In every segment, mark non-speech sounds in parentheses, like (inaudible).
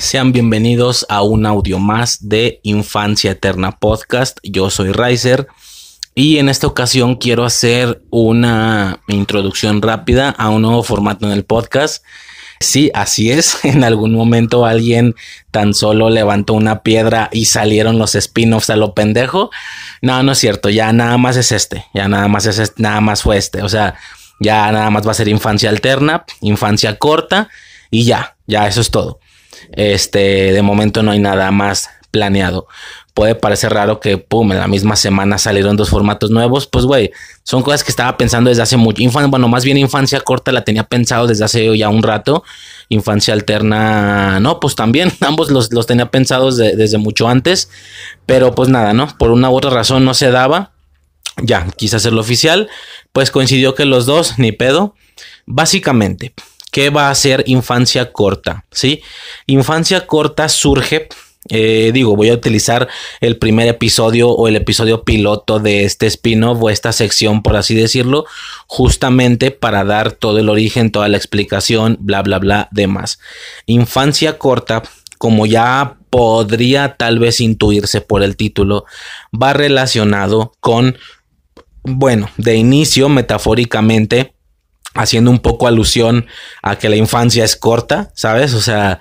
Sean bienvenidos a un audio más de Infancia Eterna Podcast. Yo soy Riser y en esta ocasión quiero hacer una introducción rápida a un nuevo formato en el podcast. Sí, así es. (laughs) En algún momento alguien tan solo levantó una piedra y salieron los spin-offs a lo pendejo. No, no es cierto. Ya nada más es este. Ya nada más es este. Nada más fue este. O sea, ya nada más va a ser infancia alterna, infancia corta y ya. Ya eso es todo. Este, de momento no hay nada más planeado. Puede parecer raro que, pum, en la misma semana salieron dos formatos nuevos. Pues, güey, son cosas que estaba pensando desde hace mucho. bueno, más bien infancia corta la tenía pensado desde hace ya un rato. Infancia alterna, no, pues también, (laughs) ambos los, tenía pensados desde mucho antes. Pero pues nada, ¿no? Por una u otra razón no se daba. Ya, quise hacerlo oficial. Pues coincidió que los dos, ni pedo. Básicamente, ¿Qué va a ser infancia corta? ¿Sí? Infancia corta surge eh, digo, voy a utilizar el primer episodio o el episodio piloto de este spin-off o esta sección, por así decirlo, justamente para dar todo el origen, toda la explicación, bla, bla, bla, demás. Infancia corta, como ya podría tal vez intuirse por el título, va relacionado con, bueno, de inicio, metafóricamente, haciendo un poco alusión a que la infancia es corta, ¿sabes? O sea,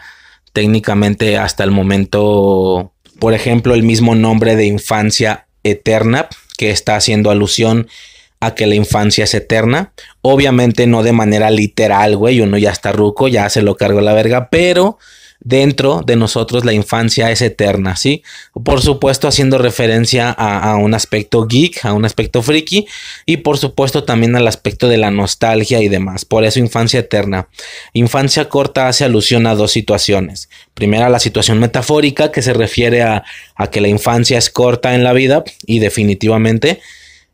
técnicamente hasta el momento, por ejemplo, el mismo nombre de infancia eterna, que está haciendo alusión a que la infancia es eterna. Obviamente no de manera literal, güey, uno ya está ruco, ya se lo cargo la verga, pero dentro de nosotros la infancia es eterna, ¿sí? Por supuesto haciendo referencia a, un aspecto geek, a un aspecto friki y por supuesto también al aspecto de la nostalgia y demás. Por eso infancia eterna. Infancia corta hace alusión a dos situaciones. Primera la situación metafórica que se refiere a, que la infancia es corta en la vida y definitivamente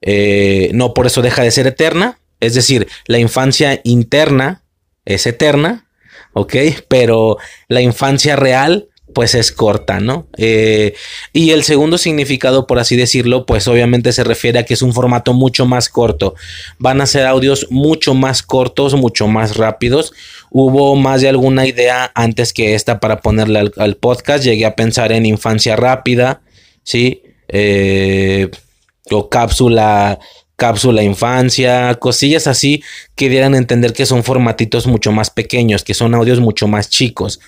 eh, no por eso deja de ser eterna. Es decir, la infancia interna es eterna, ¿ok? Pero la infancia real pues es corta, ¿no? Eh, y el segundo significado, por así decirlo, pues obviamente se refiere a que es un formato mucho más corto. Van a ser audios mucho más cortos, mucho más rápidos. Hubo más de alguna idea antes que esta para ponerle al, podcast. Llegué a pensar en infancia rápida, ¿sí? Eh, o cápsula cápsula infancia, cosillas así que dieran a entender que son formatitos mucho más pequeños, que son audios mucho más chicos.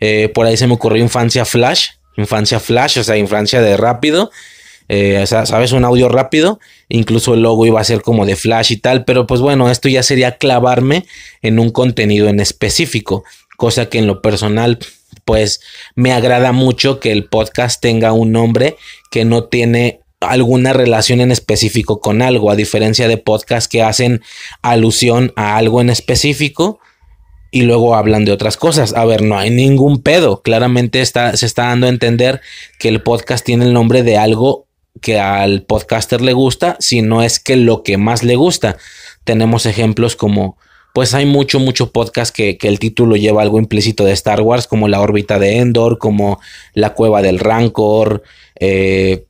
Eh, por ahí se me ocurrió infancia flash, infancia flash, o sea, infancia de rápido. Eh, sabes, un audio rápido, incluso el logo iba a ser como de flash y tal, pero pues bueno, esto ya sería clavarme en un contenido en específico, cosa que en lo personal pues me agrada mucho que el podcast tenga un nombre que no tiene alguna relación en específico con algo, a diferencia de podcasts que hacen alusión a algo en específico y luego hablan de otras cosas. A ver, no hay ningún pedo. Claramente está, se está dando a entender que el podcast tiene el nombre de algo que al podcaster le gusta, si no es que lo que más le gusta. Tenemos ejemplos como, pues hay mucho, mucho podcast que, que el título lleva algo implícito de Star Wars, como la órbita de Endor, como la cueva del Rancor, eh,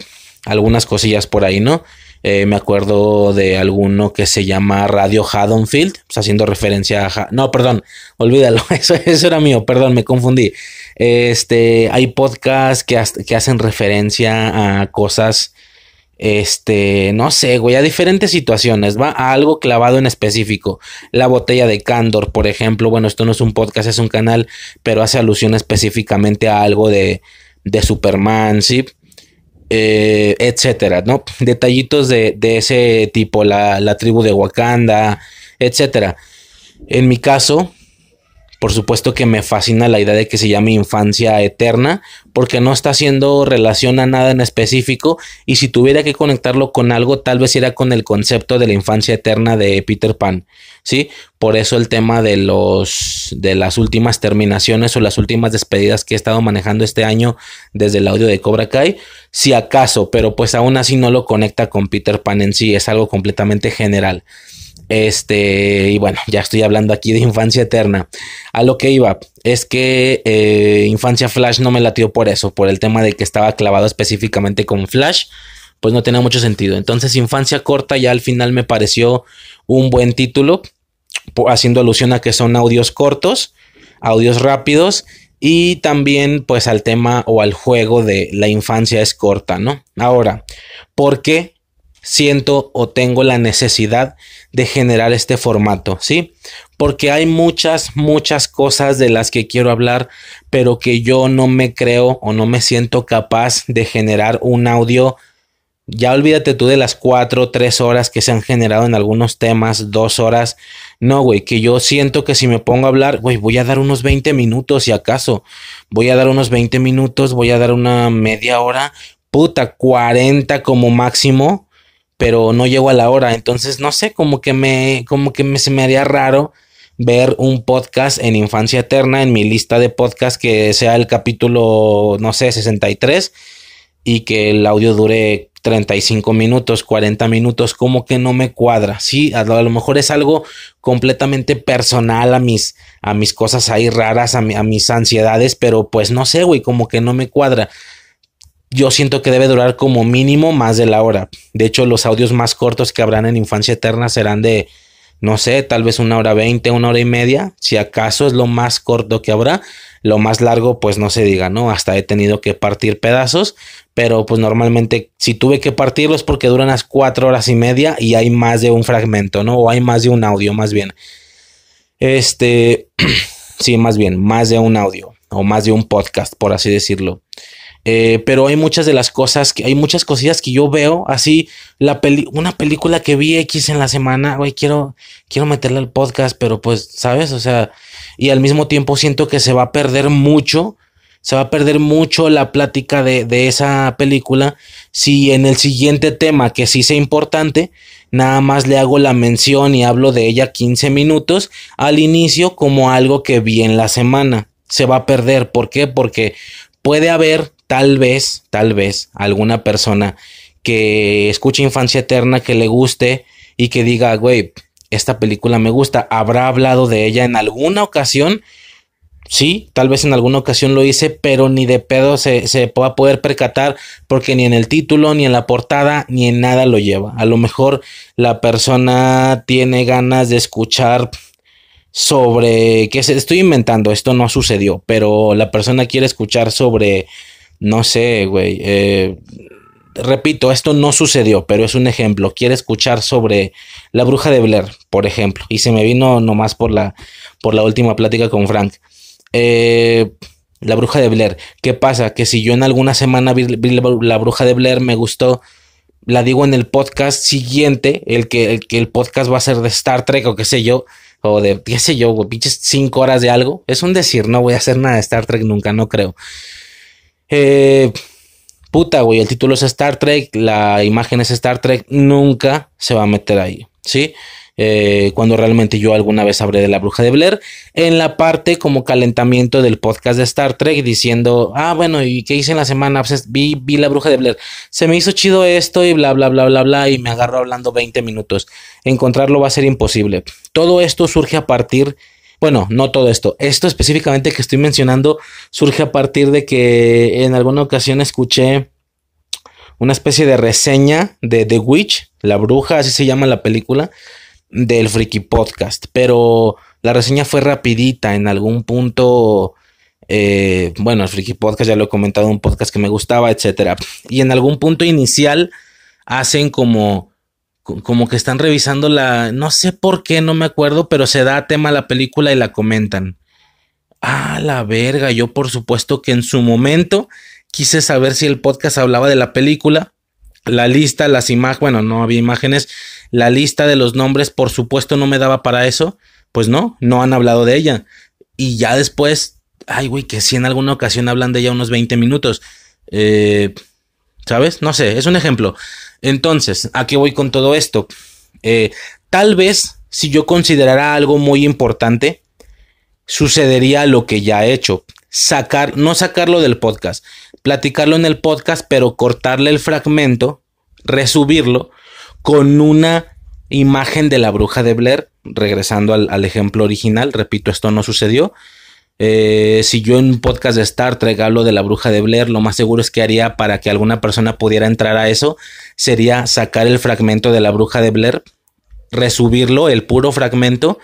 algunas cosillas por ahí, ¿no? Eh, me acuerdo de alguno que se llama Radio Haddonfield, haciendo referencia a... no, perdón, olvídalo, (laughs) eso, eso, era mío, perdón, me confundí. Este, hay podcasts que, que hacen referencia a cosas, este, no sé, güey, a diferentes situaciones, va a algo clavado en específico. La botella de Candor, por ejemplo, bueno, esto no es un podcast, es un canal, pero hace alusión específicamente a algo de, de Superman, ¿sí? Eh, etcétera, ¿no? Detallitos de, ese tipo, la, la, tribu de Wakanda, etcétera. En mi caso, por supuesto que me fascina la idea de que se llame infancia eterna, porque no está haciendo relación a nada en específico, y si tuviera que conectarlo con algo, tal vez era con el concepto de la infancia eterna de Peter Pan, ¿sí? Por eso el tema de los de las últimas terminaciones o las últimas despedidas que he estado manejando este año desde el audio de Cobra Kai, si acaso, pero pues aún así no lo conecta con Peter Pan en sí, es algo completamente general. Este, y bueno, ya estoy hablando aquí de infancia eterna. A lo que iba es que eh, Infancia Flash no me latió por eso, por el tema de que estaba clavado específicamente con Flash, pues no tenía mucho sentido. Entonces, Infancia Corta ya al final me pareció un buen título, haciendo alusión a que son audios cortos, audios rápidos y también pues al tema o al juego de la infancia es corta, ¿no? Ahora, ¿por qué siento o tengo la necesidad de generar este formato, ¿sí? Porque hay muchas, muchas cosas de las que quiero hablar, pero que yo no me creo o no me siento capaz de generar un audio. Ya olvídate tú de las cuatro, tres horas que se han generado en algunos temas, dos horas. No, güey, que yo siento que si me pongo a hablar, güey, voy a dar unos 20 minutos, si acaso. Voy a dar unos 20 minutos, voy a dar una media hora, puta, 40 como máximo pero no llego a la hora. Entonces, no sé, como que me, como que me, se me haría raro ver un podcast en Infancia Eterna en mi lista de podcast que sea el capítulo, no sé, 63 y que el audio dure 35 minutos, 40 minutos, como que no me cuadra. Sí, a lo, mejor es algo completamente personal a mis, a mis cosas ahí raras, a, a mis ansiedades, pero pues no sé, güey, como que no me cuadra yo siento que debe durar como mínimo más de la hora. De hecho, los audios más cortos que habrán en Infancia Eterna serán de, no sé, tal vez una hora veinte, una hora y media. Si acaso es lo más corto que habrá. Lo más largo, pues no se diga, ¿no? Hasta he tenido que partir pedazos. Pero pues normalmente si tuve que partirlos porque duran las cuatro horas y media y hay más de un fragmento, ¿no? O hay más de un audio, más bien. Este, (clears throat) sí, más bien, más de un audio o más de un podcast, por así decirlo. Eh, pero hay muchas de las cosas que hay muchas cosillas que yo veo así la peli una película que vi X en la semana, güey, quiero quiero meterle al podcast, pero pues, ¿sabes? O sea, y al mismo tiempo siento que se va a perder mucho, se va a perder mucho la plática de, de esa película si en el siguiente tema que sí sea importante, nada más le hago la mención y hablo de ella 15 minutos al inicio como algo que vi en la semana. Se va a perder, ¿por qué? Porque puede haber tal vez, tal vez alguna persona que escuche Infancia Eterna, que le guste y que diga, güey, esta película me gusta, ¿habrá hablado de ella en alguna ocasión? Sí, tal vez en alguna ocasión lo hice, pero ni de pedo se, se va a poder percatar porque ni en el título, ni en la portada, ni en nada lo lleva. A lo mejor la persona tiene ganas de escuchar sobre que se estoy inventando, esto no sucedió, pero la persona quiere escuchar sobre no sé, güey. Eh, repito, esto no sucedió, pero es un ejemplo. Quiere escuchar sobre la bruja de Blair, por ejemplo. Y se me vino nomás por la, por la última plática con Frank. Eh, la bruja de Blair. ¿Qué pasa? Que si yo en alguna semana vi, la, bruja de Blair, me gustó. La digo en el podcast siguiente, el que, el que el podcast va a ser de Star Trek o qué sé yo, o de qué sé yo, pinches cinco horas de algo. Es un decir, no voy a hacer nada de Star Trek nunca, no creo. Eh, puta, güey, el título es Star Trek, la imagen es Star Trek, nunca se va a meter ahí, ¿sí? Eh, cuando realmente yo alguna vez hablé de la bruja de Blair, en la parte como calentamiento del podcast de Star Trek, diciendo, ah, bueno, ¿y qué hice en la semana? Pues vi, vi la bruja de Blair, se me hizo chido esto y bla, bla, bla, bla, bla, y me agarro hablando 20 minutos. Encontrarlo va a ser imposible. Todo esto surge a partir bueno, no todo esto. Esto específicamente que estoy mencionando surge a partir de que en alguna ocasión escuché una especie de reseña de The Witch, la bruja, así se llama la película, del Freaky Podcast. Pero la reseña fue rapidita, en algún punto... Eh, bueno, el Freaky Podcast ya lo he comentado, un podcast que me gustaba, etcétera. Y en algún punto inicial hacen como como que están revisando la, no sé por qué, no me acuerdo, pero se da tema a la película y la comentan. Ah, la verga, yo por supuesto que en su momento quise saber si el podcast hablaba de la película, la lista, las imágenes, bueno, no había imágenes, la lista de los nombres, por supuesto no me daba para eso, pues no, no han hablado de ella. Y ya después, ay, güey, que si en alguna ocasión hablan de ella unos 20 minutos. Eh, ¿Sabes? No sé, es un ejemplo. Entonces, ¿a qué voy con todo esto? Eh, tal vez, si yo considerara algo muy importante, sucedería lo que ya he hecho. Sacar, no sacarlo del podcast, platicarlo en el podcast, pero cortarle el fragmento, resubirlo con una imagen de la bruja de Blair, regresando al, al ejemplo original, repito, esto no sucedió, eh, si yo en un podcast de Star Trek hablo de la bruja de Blair, lo más seguro es que haría para que alguna persona pudiera entrar a eso, sería sacar el fragmento de la bruja de Blair, resubirlo, el puro fragmento,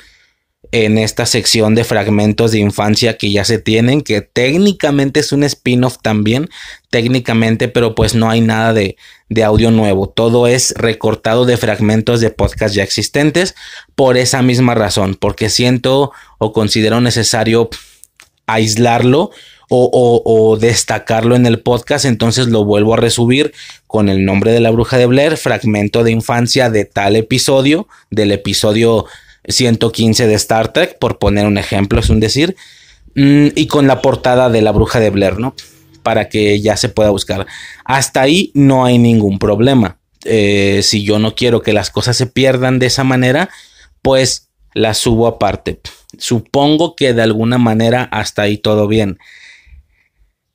en esta sección de fragmentos de infancia que ya se tienen, que técnicamente es un spin-off también, técnicamente, pero pues no hay nada de, de, audio nuevo. Todo es recortado de fragmentos de podcast ya existentes por esa misma razón, porque siento o considero necesario aislarlo o, destacarlo en el podcast, entonces lo vuelvo a resubir con el nombre de la bruja de Blair, fragmento de infancia de tal episodio, del episodio 115 de Star Trek, por poner un ejemplo, es un decir, mm, y con la portada de la bruja de Blair, ¿no? Para que ya se pueda buscar. Hasta ahí no hay ningún problema. Eh, si yo no quiero que las cosas se pierdan de esa manera, pues las subo aparte. Supongo que de alguna manera hasta ahí todo bien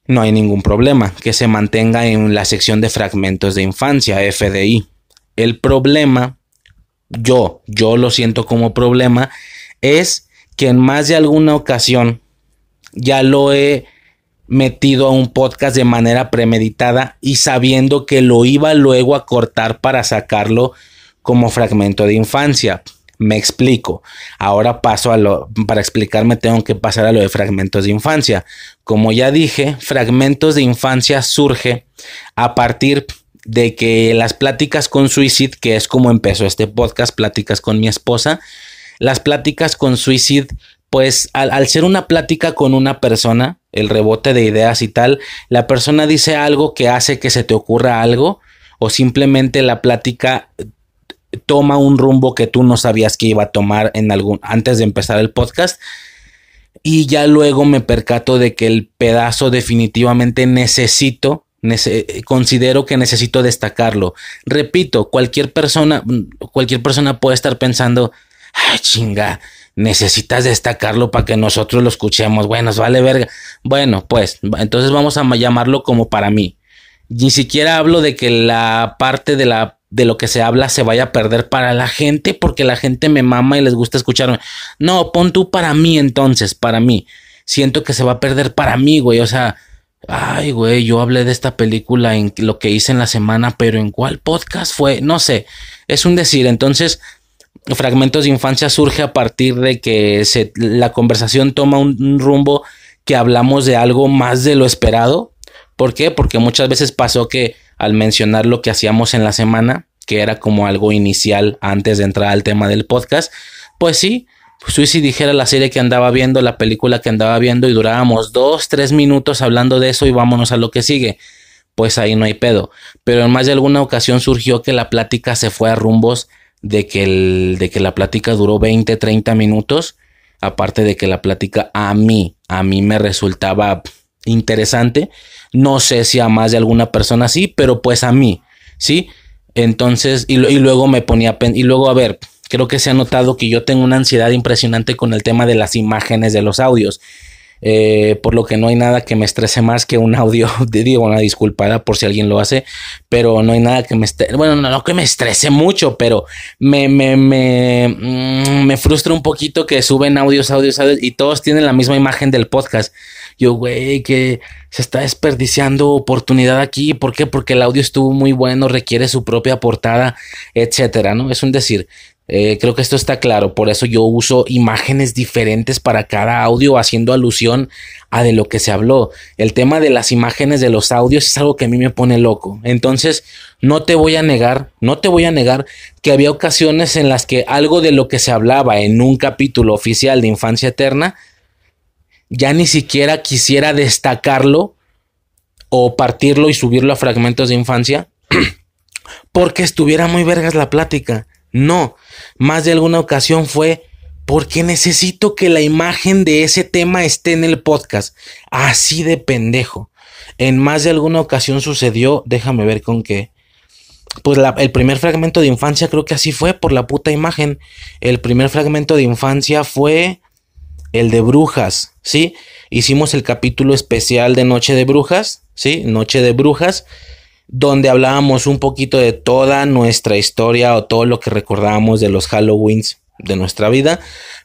no hay ningún problema que se mantenga en la sección de fragmentos de infancia, FDI. El problema, yo, yo lo siento como problema, es que en más de alguna ocasión ya lo he metido a un podcast de manera premeditada y sabiendo que lo iba luego a cortar para sacarlo como fragmento de infancia. Me explico. Ahora paso a lo, para explicarme tengo que pasar a lo de fragmentos de infancia. Como ya dije, fragmentos de infancia surge a partir de que las pláticas con Suicid, que es como empezó este podcast, pláticas con mi esposa, las pláticas con Suicid, pues al, al, ser una plática con una persona, el rebote de ideas y tal, la persona dice algo que hace que se te ocurra algo o simplemente la plática toma un rumbo que tú no sabías que iba a tomar en algún antes de empezar el podcast y ya luego me percato de que el pedazo definitivamente necesito considero que necesito destacarlo. Repito, cualquier persona cualquier persona puede estar pensando, "Ay, chinga, necesitas destacarlo para que nosotros lo escuchemos." Bueno, vale verga. Bueno, pues entonces vamos a llamarlo como para mí. Ni siquiera hablo de que la parte de la de lo que se habla se vaya a perder para la gente porque la gente me mama y les gusta escucharme. No, pon tú para mí entonces, para mí. Siento que se va a perder para mí, güey. O sea, ay, güey, yo hablé de esta película en lo que hice en la semana, pero ¿en cuál podcast fue? No sé, es un decir. Entonces, Fragmentos de Infancia surge a partir de que se, la conversación toma un rumbo que hablamos de algo más de lo esperado. ¿Por qué? Porque muchas veces pasó que al mencionar lo que hacíamos en la semana, que era como algo inicial antes de entrar al tema del podcast, pues sí, Suicide dijera la serie que andaba viendo, la película que andaba viendo y durábamos dos, tres minutos hablando de eso y vámonos a lo que sigue. Pues ahí no hay pedo. Pero en más de alguna ocasión surgió que la plática se fue a rumbos de que, el, de que la plática duró 20, 30 minutos. Aparte de que la plática a mí, a mí me resultaba interesante. No sé si a más de alguna persona sí, pero pues a mí, ¿sí? Entonces, y, luego me ponía, y luego a ver, creo que se ha notado que yo tengo una ansiedad impresionante con el tema de las imágenes de los audios. Eh, por lo que no hay nada que me estrese más que un audio, (laughs) digo una disculpada por si alguien lo hace, pero no hay nada que me estrese, bueno, no, que me estrese mucho, pero me, me, me, mm, me frustra un poquito que suben audios, audios, audios y todos tienen la misma imagen del podcast. Yo, güey, que se está desperdiciando oportunidad aquí. ¿Por qué? Porque el audio estuvo muy bueno, requiere su propia portada, etcétera, ¿no? Es un decir. Eh, creo que esto está claro, por eso yo uso imágenes diferentes para cada audio haciendo alusión a de lo que se habló. El tema de las imágenes de los audios es algo que a mí me pone loco. Entonces, no te voy a negar, no te voy a negar que había ocasiones en las que algo de lo que se hablaba en un capítulo oficial de Infancia Eterna ya ni siquiera quisiera destacarlo o partirlo y subirlo a fragmentos de infancia (clears throat) porque estuviera muy vergas la plática. No, más de alguna ocasión fue porque necesito que la imagen de ese tema esté en el podcast. Así de pendejo. En más de alguna ocasión sucedió, déjame ver con qué. Pues el primer fragmento de infancia creo que así fue por la puta imagen. El primer fragmento de infancia fue el de brujas, ¿sí? Hicimos el capítulo especial de Noche de Brujas, ¿sí? Noche de Brujas, donde hablábamos un poquito de toda nuestra historia o todo lo que recordábamos de los Halloweens de nuestra vida,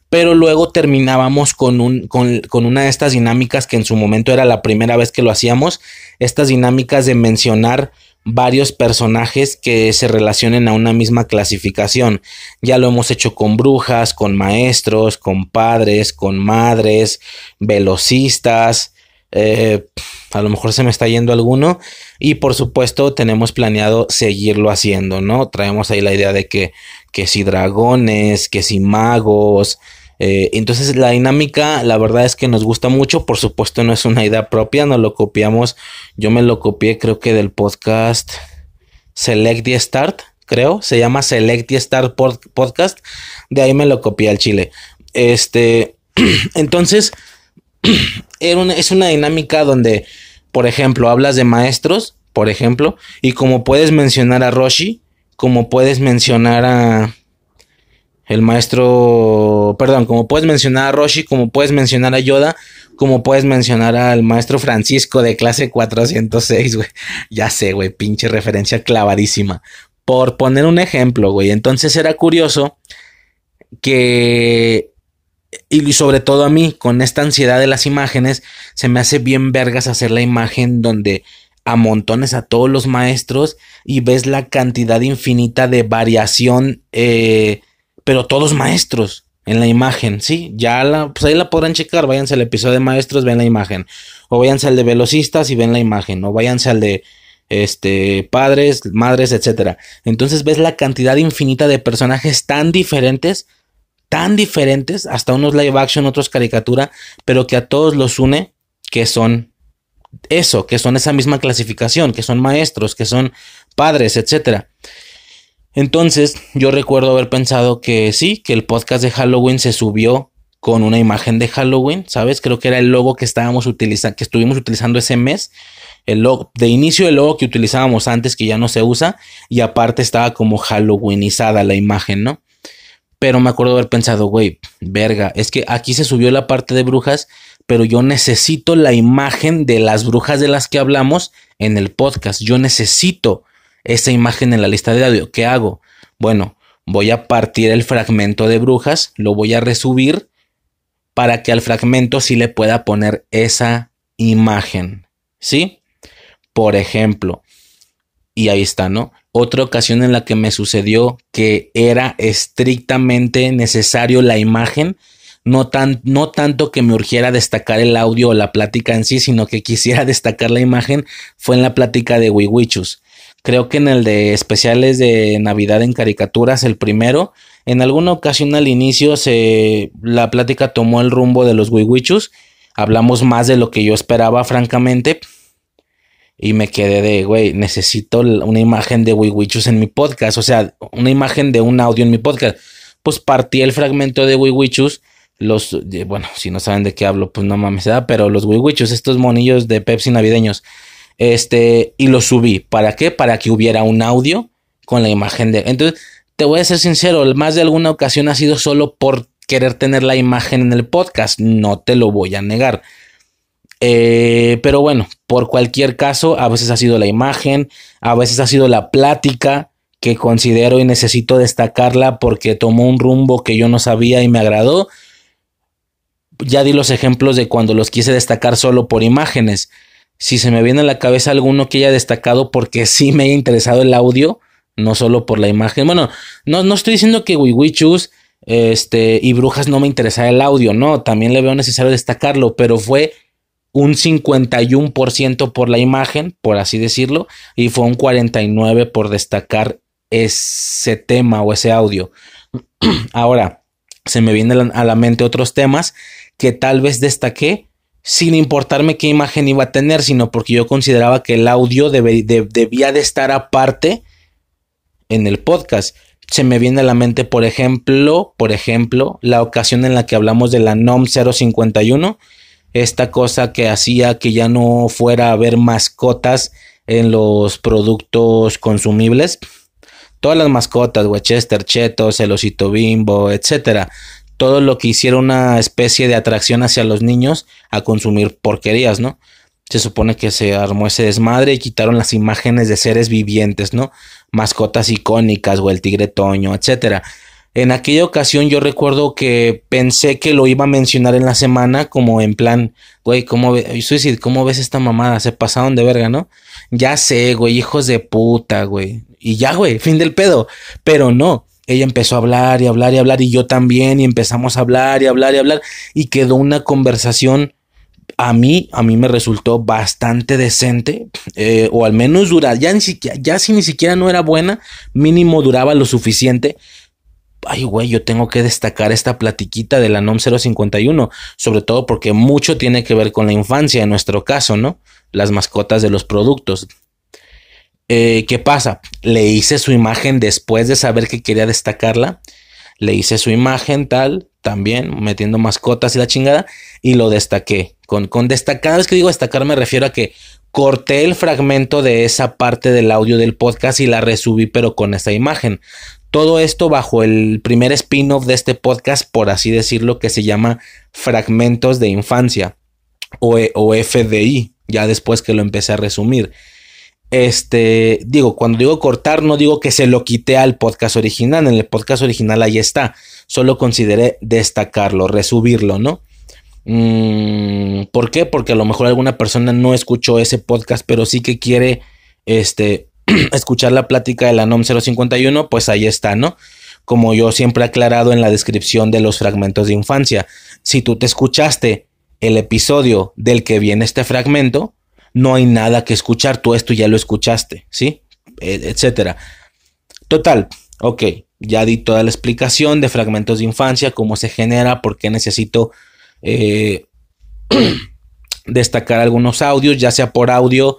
pero luego terminábamos con, un, con, con, una de estas dinámicas que en su momento era la primera vez que lo hacíamos, estas dinámicas de mencionar varios personajes que se relacionen a una misma clasificación. Ya lo hemos hecho con brujas, con maestros, con padres, con madres, velocistas. Eh, a lo mejor se me está yendo alguno. Y por supuesto tenemos planeado seguirlo haciendo, ¿no? Traemos ahí la idea de que, que si dragones, que si magos, eh, entonces la dinámica, la verdad es que nos gusta mucho. Por supuesto, no es una idea propia, no lo copiamos. Yo me lo copié, creo que del podcast Select y Start, creo. Se llama Select y Start Podcast. De ahí me lo copié al chile. Este, (clears throat) entonces, (clears throat) es una dinámica donde, por ejemplo, hablas de maestros, por ejemplo, y como puedes mencionar a Roshi, como puedes mencionar a el maestro, perdón, como puedes mencionar a Roshi, como puedes mencionar a Yoda, como puedes mencionar al maestro Francisco de clase 406, güey. Ya sé, güey, pinche referencia clavadísima. Por poner un ejemplo, güey. Entonces era curioso que, y sobre todo a mí, con esta ansiedad de las imágenes, se me hace bien vergas hacer la imagen donde amontones a todos los maestros y ves la cantidad infinita de variación eh, pero todos maestros en la imagen, ¿sí? Ya la, pues ahí la podrán checar, váyanse al episodio de maestros, ven la imagen, o váyanse al de velocistas y ven la imagen, o váyanse al de este padres, madres, etcétera. Entonces ves la cantidad infinita de personajes tan diferentes, tan diferentes, hasta unos live action, otros caricatura, pero que a todos los une que son eso, que son esa misma clasificación, que son maestros, que son padres, etcétera. Entonces, yo recuerdo haber pensado que sí, que el podcast de Halloween se subió con una imagen de Halloween, ¿sabes? Creo que era el logo que estábamos utilizando, que estuvimos utilizando ese mes. El logo, de inicio el logo que utilizábamos antes, que ya no se usa, y aparte estaba como Halloweenizada la imagen, ¿no? Pero me acuerdo haber pensado, güey, verga, es que aquí se subió la parte de brujas, pero yo necesito la imagen de las brujas de las que hablamos en el podcast. Yo necesito esa imagen en la lista de audio. ¿Qué hago? Bueno, voy a partir el fragmento de brujas, lo voy a resubir para que al fragmento sí le pueda poner esa imagen. ¿Sí? Por ejemplo, y ahí está, ¿no? Otra ocasión en la que me sucedió que era estrictamente necesario la imagen, no, tan, no tanto que me urgiera destacar el audio o la plática en sí, sino que quisiera (laughs) destacar la imagen, fue en la plática de Wiwichus. Creo que en el de especiales de Navidad en caricaturas, el primero, en alguna ocasión al inicio se la plática tomó el rumbo de los Wiwichus. Hablamos más de lo que yo esperaba, francamente. Y me quedé de, güey, necesito una imagen de Wiwichus en mi podcast. O sea, una imagen de un audio en mi podcast. Pues partí el fragmento de Wiwichus. Los, bueno, si no saben de qué hablo, pues no mames, da, pero los Wiwichus, estos monillos de Pepsi navideños este, y lo subí. ¿Para qué? Para que hubiera un audio con la imagen de. Entonces, te voy a ser sincero, más de alguna ocasión ha sido solo por querer tener la imagen en el podcast. No te lo voy a negar. Eh, pero bueno, por cualquier caso, a veces ha sido la imagen, a veces ha sido la plática que considero y necesito destacarla porque tomó un rumbo que yo no sabía y me agradó. Ya di los ejemplos de cuando los quise destacar solo por imágenes si se me viene a la cabeza alguno que haya destacado porque sí me haya interesado el audio, no solo por la imagen. Bueno, no, no estoy diciendo que Wiwichus este, y Brujas no me interesara el audio, no, también le veo necesario destacarlo, pero fue un 51% por la imagen, por así decirlo, y fue un 49% por destacar ese tema o ese audio. (clears throat) Ahora, se me vienen a la mente otros temas que tal vez destaqué, sin importarme qué imagen iba a tener, sino porque yo consideraba que el audio debía de estar aparte en el podcast. Se me viene a la mente, por ejemplo, por ejemplo, la ocasión en la que hablamos de la NOM 051, esta cosa que hacía que ya no fuera a haber mascotas en los productos consumibles. Todas las mascotas, Wechester, Chetos, el osito bimbo, etcétera todo lo que hiciera una especie de atracción hacia los niños a consumir porquerías, ¿no? Se supone que se armó ese desmadre y quitaron las imágenes de seres vivientes, ¿no? Mascotas icónicas o el tigre toño, etcétera. En aquella ocasión yo recuerdo que pensé que lo iba a mencionar en la semana como en plan, güey, ¿cómo, ¿cómo ves esta mamada? Se pasaron de verga, ¿no? ya sé, güey, hijos de puta, güey. Y ya, güey, fin del pedo. Pero no, ella empezó a hablar y hablar y hablar y yo también y empezamos a hablar y hablar y hablar y quedó una conversación a mí, a mí me resultó bastante decente, eh, o al menos dura, ya, ni siquiera, ya si ni siquiera no era buena, mínimo duraba lo suficiente. Ay, güey, yo tengo que destacar esta platiquita de la NOM 051, sobre todo porque mucho tiene que ver con la infancia, en nuestro caso, ¿no? Las mascotas de los productos. Eh, ¿Qué pasa? Le hice su imagen después de saber que quería destacarla. Le hice su imagen tal, también metiendo mascotas y la chingada, y lo destaqué. Con, con que digo destacar me refiero a que corté el fragmento de esa parte del audio del podcast y la resubí, pero con esa imagen. Todo esto bajo el primer spin-off de este podcast, por así decirlo, que se llama Fragmentos de Infancia o, o FDI, ya después que lo empecé a resumir. Este, digo, cuando digo cortar, no digo que se lo quité al podcast original. En el podcast original ahí está. Solo consideré destacarlo, resubirlo, ¿no? Mm, ¿Por qué? Porque a lo mejor alguna persona no escuchó ese podcast, pero sí que quiere este, (clears throat) escuchar la plática de la NOM 051, pues ahí está, ¿no? Como yo siempre he aclarado en la descripción de los fragmentos de infancia. Si tú te escuchaste el episodio del que viene este fragmento, no hay nada que escuchar, tú esto ya lo escuchaste, ¿sí? E, etcétera. Total, ok, ya di toda la explicación de fragmentos de infancia, cómo se genera, por qué necesito eh, (clears throat) destacar algunos audios, ya sea por audio,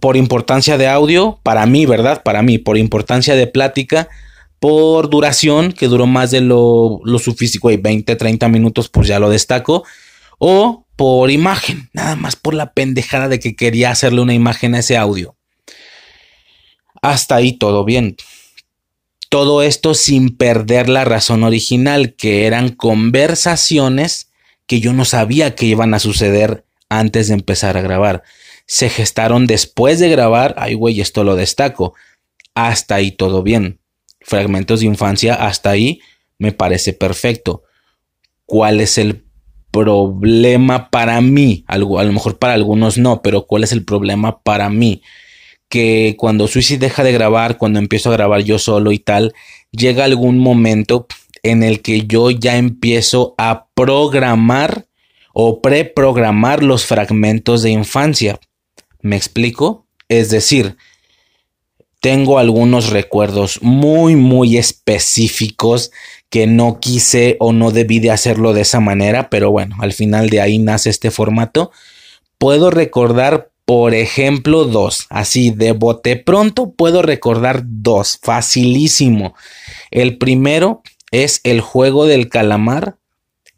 por importancia de audio, para mí, ¿verdad? Para mí, por importancia de plática, por duración, que duró más de lo, lo suficiente, 20, 30 minutos, pues ya lo destaco, o por imagen, nada más por la pendejada de que quería hacerle una imagen a ese audio. Hasta ahí todo bien. Todo esto sin perder la razón original, que eran conversaciones que yo no sabía que iban a suceder antes de empezar a grabar. Se gestaron después de grabar, ay güey, esto lo destaco. Hasta ahí todo bien. Fragmentos de infancia, hasta ahí me parece perfecto. ¿Cuál es el problema para mí? Algo, a lo mejor para algunos no, pero ¿cuál es el problema para mí? Que cuando Suicide deja de grabar, cuando empiezo a grabar yo solo y tal, llega algún momento en el que yo ya empiezo a programar o preprogramar los fragmentos de infancia. ¿Me explico? Es decir, tengo algunos recuerdos muy, muy específicos que no quise o no debí de hacerlo de esa manera, pero bueno, al final de ahí nace este formato. Puedo recordar, por ejemplo, dos, así de bote pronto puedo recordar dos, facilísimo. El primero es el juego del calamar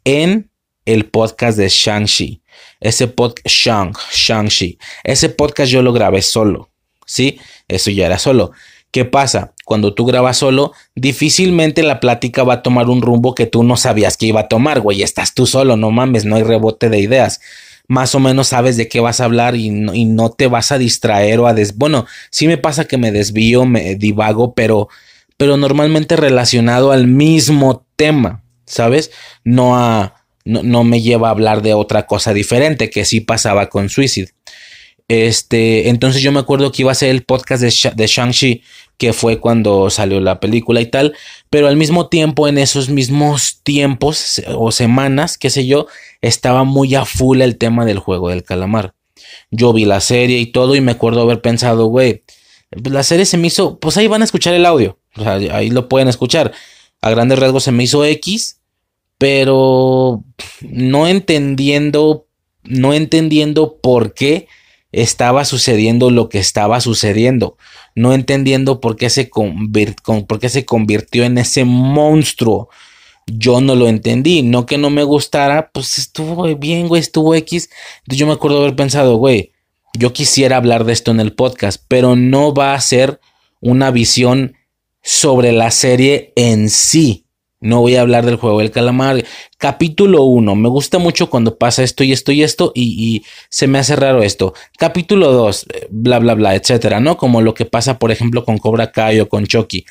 en el podcast de Shang-Chi. Ese podcast, Shang, Shang-Chi. Ese podcast yo lo grabé solo, ¿sí? Eso ya era solo. ¿Qué pasa? Cuando tú grabas solo, difícilmente la plática va a tomar un rumbo que tú no sabías que iba a tomar, güey. Estás tú solo, no mames, no hay rebote de ideas. Más o menos sabes de qué vas a hablar y no, te vas a distraer o a des... Bueno, sí me pasa que me desvío, me divago, pero, pero normalmente relacionado al mismo tema, ¿sabes? No a... No, no me lleva a hablar de otra cosa diferente que sí pasaba con Suicide. Este, entonces yo me acuerdo que iba a ser el podcast de, de Shang-Chi, que fue cuando salió la película y tal, pero al mismo tiempo, en esos mismos tiempos o semanas, qué sé yo, estaba muy a full el tema del juego del calamar. Yo vi la serie y todo y me acuerdo haber pensado, güey, la serie se me hizo, pues ahí van a escuchar el audio, o sea, ahí lo pueden escuchar. A grandes rasgos se me hizo X, pero no entendiendo, no entendiendo por qué estaba sucediendo lo que estaba sucediendo, no entendiendo por qué se, por qué se convirtió en ese monstruo. Yo no lo entendí, no que no me gustara, pues estuvo bien, güey, estuvo X. Entonces yo me acuerdo haber pensado, güey, yo quisiera hablar de esto en el podcast, pero no va a ser una visión sobre la serie en sí. No voy a hablar del juego del calamar. Capítulo 1. Me gusta mucho cuando pasa esto y esto y esto y, se me hace raro esto. Capítulo 2. Eh, bla, bla, bla, etcétera, ¿no? Como lo que pasa, por ejemplo, con Cobra Kai o con Chucky.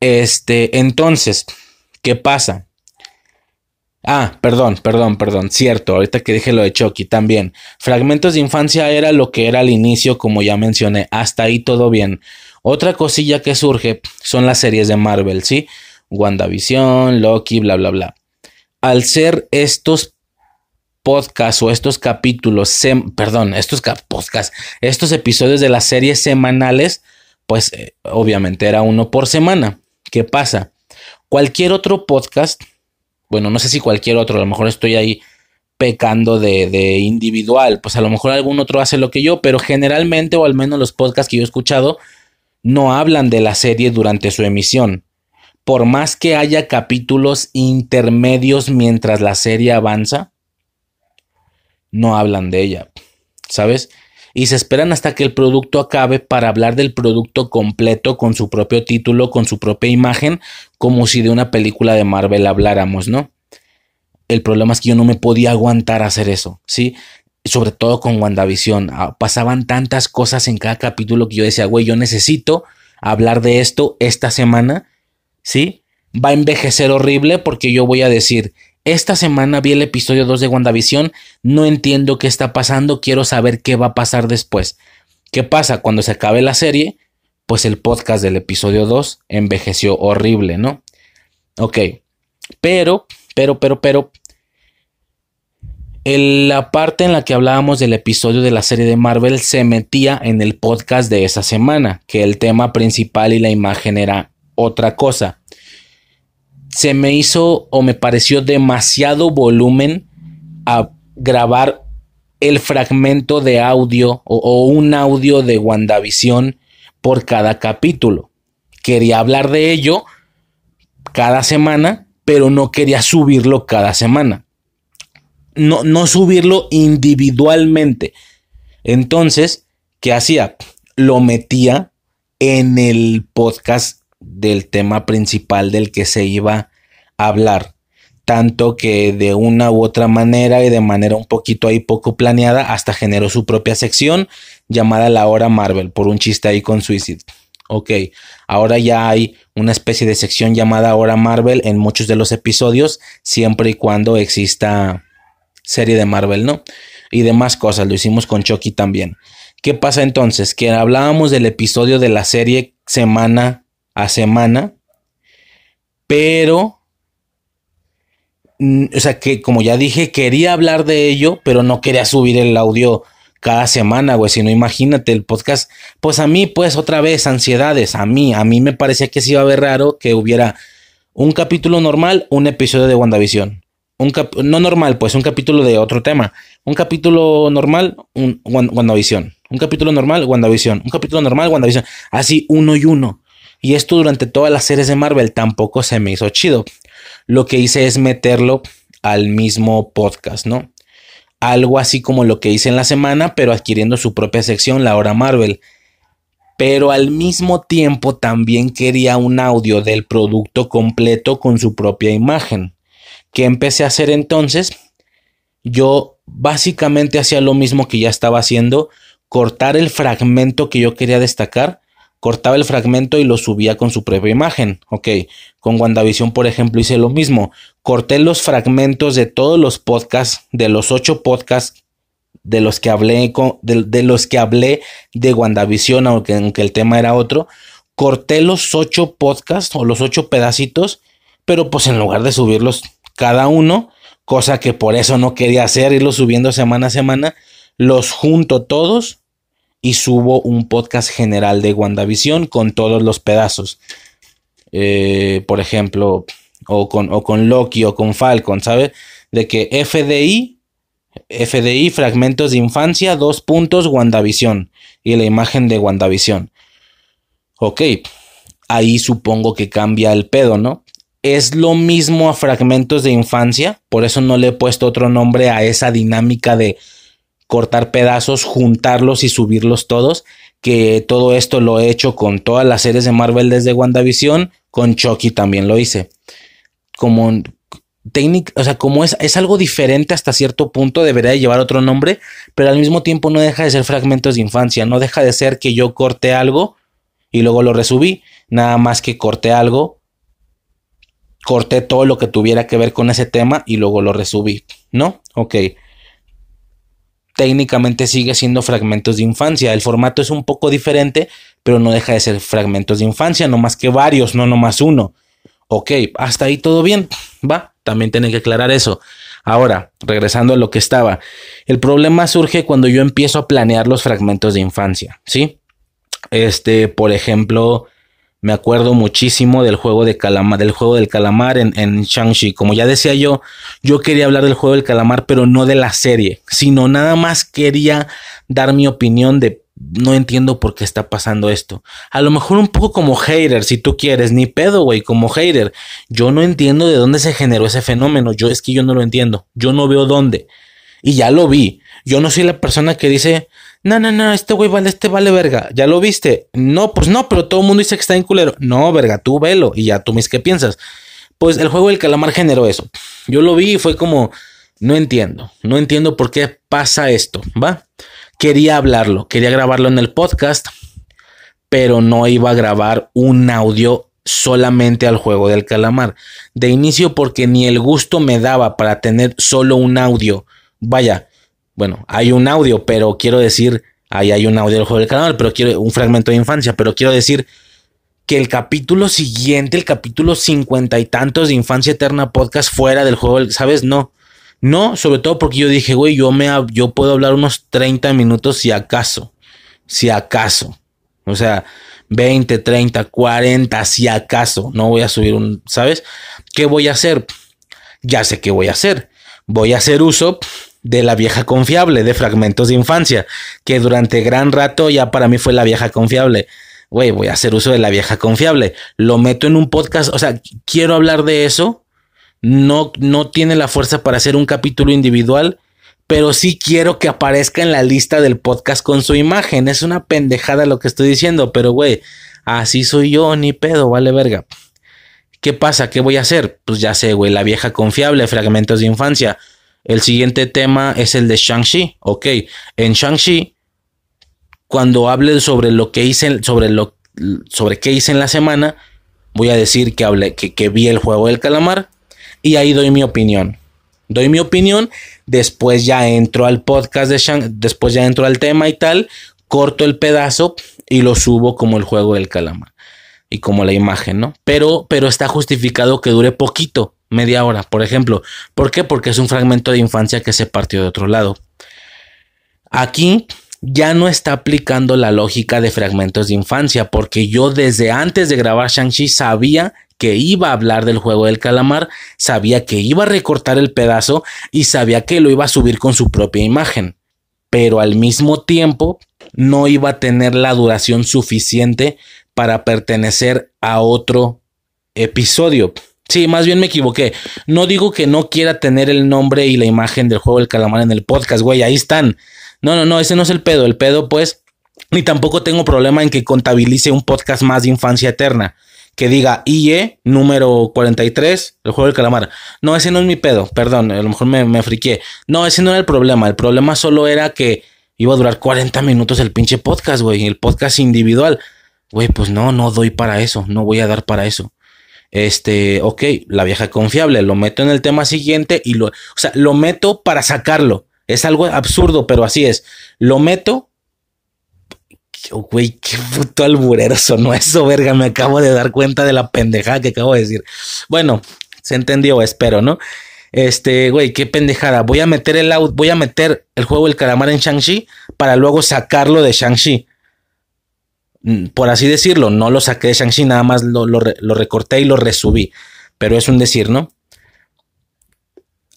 Este, entonces, ¿qué pasa? Ah, perdón, perdón, perdón, cierto, ahorita que dije lo de Chucky también. Fragmentos de infancia era lo que era al inicio, como ya mencioné, hasta ahí todo bien. Otra cosilla que surge son las series de Marvel, ¿sí? WandaVision, Loki, bla, bla, bla. Al ser estos podcasts o estos capítulos, perdón, estos podcasts, estos episodios de las series semanales, pues eh, obviamente era uno por semana. ¿Qué pasa? Cualquier otro podcast, bueno, no sé si cualquier otro, a lo mejor estoy ahí pecando de, de, individual, pues a lo mejor algún otro hace lo que yo, pero generalmente, o al menos los podcasts que yo he escuchado, no hablan de la serie durante su emisión. Por más que haya capítulos intermedios mientras la serie avanza, no hablan de ella, ¿sabes? Y se esperan hasta que el producto acabe para hablar del producto completo con su propio título, con su propia imagen, como si de una película de Marvel habláramos, ¿no? El problema es que yo no me podía aguantar hacer eso, ¿sí? Sobre todo con WandaVision. Ah, pasaban tantas cosas en cada capítulo que yo decía, güey, yo necesito hablar de esto esta semana, ¿sí? Va a envejecer horrible porque yo voy a decir, esta semana vi el episodio 2 de WandaVision, no entiendo qué está pasando, quiero saber qué va a pasar después. ¿Qué pasa? Cuando se acabe la serie, pues el podcast del episodio 2 envejeció horrible, ¿no? Ok, pero, pero, pero, pero, la parte en la que hablábamos del episodio de la serie de Marvel se metía en el podcast de esa semana, que el tema principal y la imagen era otra cosa se me hizo o me pareció demasiado volumen a grabar el fragmento de audio o, un audio de WandaVision por cada capítulo. Quería hablar de ello cada semana, pero no quería subirlo cada semana. No, no subirlo individualmente. Entonces, ¿qué hacía? Lo metía en el podcast del tema principal del que se iba a hablar. Tanto que de una u otra manera y de manera un poquito ahí poco planeada, hasta generó su propia sección llamada La Hora Marvel, por un chiste ahí con Suicide. Ok, ahora ya hay una especie de sección llamada Hora Marvel en muchos de los episodios, siempre y cuando exista serie de Marvel, ¿no? Y demás cosas, lo hicimos con Chucky también. ¿Qué pasa entonces? Que hablábamos del episodio de la serie semana a semana, pero, mm, o sea que como ya dije, quería hablar de ello, pero no quería subir el audio cada semana, güey, si no imagínate el podcast, pues a mí, pues otra vez, ansiedades, a mí, a mí me parecía que se iba a ver raro que hubiera un capítulo normal, un episodio de WandaVision. Un no normal, pues un capítulo de otro tema. Un capítulo normal, un WandaVision. Un capítulo normal, WandaVision. Un capítulo normal, WandaVision. Así uno y uno. Y esto durante todas las series de Marvel tampoco se me hizo chido. Lo que hice es meterlo al mismo podcast, ¿no? Algo así como lo que hice en la semana, pero adquiriendo su propia sección, la hora Marvel. Pero al mismo tiempo también quería un audio del producto completo con su propia imagen. ¿Qué empecé a hacer entonces? Yo básicamente hacía lo mismo que ya estaba haciendo, cortar el fragmento que yo quería destacar cortaba el fragmento y lo subía con su propia imagen. Ok, con WandaVision, por ejemplo, hice lo mismo. Corté los fragmentos de todos los podcasts, de los ocho podcasts de los que hablé, de, los que hablé de WandaVision, aunque, aunque el tema era otro. Corté los ocho podcasts o los ocho pedacitos, pero pues en lugar de subirlos cada uno, cosa que por eso no quería hacer, irlos subiendo semana a semana, los junto todos y subo un podcast general de WandaVision con todos los pedazos. Eh, por ejemplo, o con, o con Loki o con Falcon, ¿sabes? De que FDI, FDI, fragmentos de infancia, dos puntos, WandaVision y la imagen de WandaVision. Ok, ahí supongo que cambia el pedo, ¿no? Es lo mismo a fragmentos de infancia, por eso no le he puesto otro nombre a esa dinámica de cortar pedazos, juntarlos y subirlos todos, que todo esto lo he hecho con todas las series de Marvel desde WandaVision, con Chucky también lo hice. Como técnica, o sea, como es, es algo diferente hasta cierto punto, debería llevar otro nombre, pero al mismo tiempo no deja de ser fragmentos de infancia, no deja de ser que yo corte algo y luego lo resubí, nada más que corté algo corté todo lo que tuviera que ver con ese tema y luego lo resubí, ¿no? Ok. Técnicamente sigue siendo fragmentos de infancia. El formato es un poco diferente, pero no deja de ser fragmentos de infancia, no más que varios, no nomás uno. Ok, hasta ahí todo bien, va, también tiene que aclarar eso. Ahora, regresando a lo que estaba, el problema surge cuando yo empiezo a planear los fragmentos de infancia, ¿sí? Este, por ejemplo, me acuerdo muchísimo del juego del juego del calamar en, en Shang-Chi. Como ya decía yo, yo quería hablar del juego del calamar, pero no de la serie, sino nada más quería dar mi opinión de no entiendo por qué está pasando esto. A lo mejor un poco como hater, si tú quieres, ni pedo, güey, como hater. Yo no entiendo de dónde se generó ese fenómeno. Yo es que yo no lo entiendo. Yo no veo dónde. Y ya lo vi. Yo no soy la persona que dice, no, no, no, este güey vale, este vale verga. ¿Ya lo viste? No, pues no, pero todo el mundo dice que está en culero. No, verga, tú velo y ya tú mis qué piensas. Pues el juego del calamar generó eso. Yo lo vi y fue como, no entiendo, no entiendo por qué pasa esto, ¿va? Quería hablarlo, quería grabarlo en el podcast, pero no iba a grabar un audio solamente al juego del calamar. De inicio porque ni el gusto me daba para tener solo un audio. Vaya, bueno, hay un audio, pero quiero decir, ahí hay un audio del juego del canal, pero quiero un fragmento de infancia, pero quiero decir que el capítulo siguiente, el capítulo cincuenta y tantos de Infancia Eterna Podcast fuera del juego, ¿sabes? No. No, sobre todo porque yo dije, güey, yo me yo puedo hablar unos 30 minutos si acaso. Si acaso. O sea, 20, 30, 40, si acaso. No voy a subir un, ¿sabes? ¿Qué voy a hacer? Ya sé qué voy a hacer. Voy a hacer uso de la vieja confiable, de fragmentos de infancia, que durante gran rato ya para mí fue la vieja confiable. Güey, voy a hacer uso de la vieja confiable. Lo meto en un podcast, o sea, quiero hablar de eso. No, no tiene la fuerza para hacer un capítulo individual, pero sí quiero que aparezca en la lista del podcast con su imagen. Es una pendejada lo que estoy diciendo, pero güey, así soy yo, ni pedo, vale verga. ¿Qué pasa? ¿Qué voy a hacer? Pues ya sé, güey, la vieja confiable, fragmentos de infancia. El siguiente tema es el de Shang-Chi. Ok, en Shang-Chi, cuando hable sobre lo que hice, sobre lo, sobre qué hice en la semana, voy a decir que hablé, que, que vi el juego del calamar y ahí doy mi opinión. Doy mi opinión, después ya entro al podcast de Shang, después ya entro al tema y tal, corto el pedazo y lo subo como el juego del calamar y como la imagen, ¿no? Pero, pero está justificado que dure poquito media hora, por ejemplo. ¿Por qué? Porque es un fragmento de infancia que se partió de otro lado. Aquí ya no está aplicando la lógica de fragmentos de infancia, porque yo desde antes de grabar Shang-Chi sabía que iba a hablar del juego del calamar, sabía que iba a recortar el pedazo y sabía que lo iba a subir con su propia imagen. Pero al mismo tiempo no iba a tener la duración suficiente para pertenecer a otro episodio. Sí, más bien me equivoqué. No digo que no quiera tener el nombre y la imagen del juego del calamar en el podcast, güey, ahí están. No, no, no, ese no es el pedo. El pedo, pues, ni tampoco tengo problema en que contabilice un podcast más de infancia eterna. Que diga IE número 43, el juego del calamar. No, ese no es mi pedo, perdón, a lo mejor me, me friqué. No, ese no era el problema. El problema solo era que iba a durar 40 minutos el pinche podcast, güey, el podcast individual. Güey, pues no, no doy para eso, no voy a dar para eso. Este, ok, la vieja confiable, lo meto en el tema siguiente y lo, o sea, lo meto para sacarlo. Es algo absurdo, pero así es. Lo meto. Güey, qué puto alburero sonó eso, verga. Me acabo de dar cuenta de la pendejada que acabo de decir. Bueno, se entendió, espero, ¿no? Este, güey, qué pendejada. Voy a meter el voy a meter el juego del calamar en Shang-Chi para luego sacarlo de Shang-Chi. Mm, por así decirlo, no lo saqué de Shang-Chi, nada más lo, recorté y lo resubí. Pero es un decir, ¿no?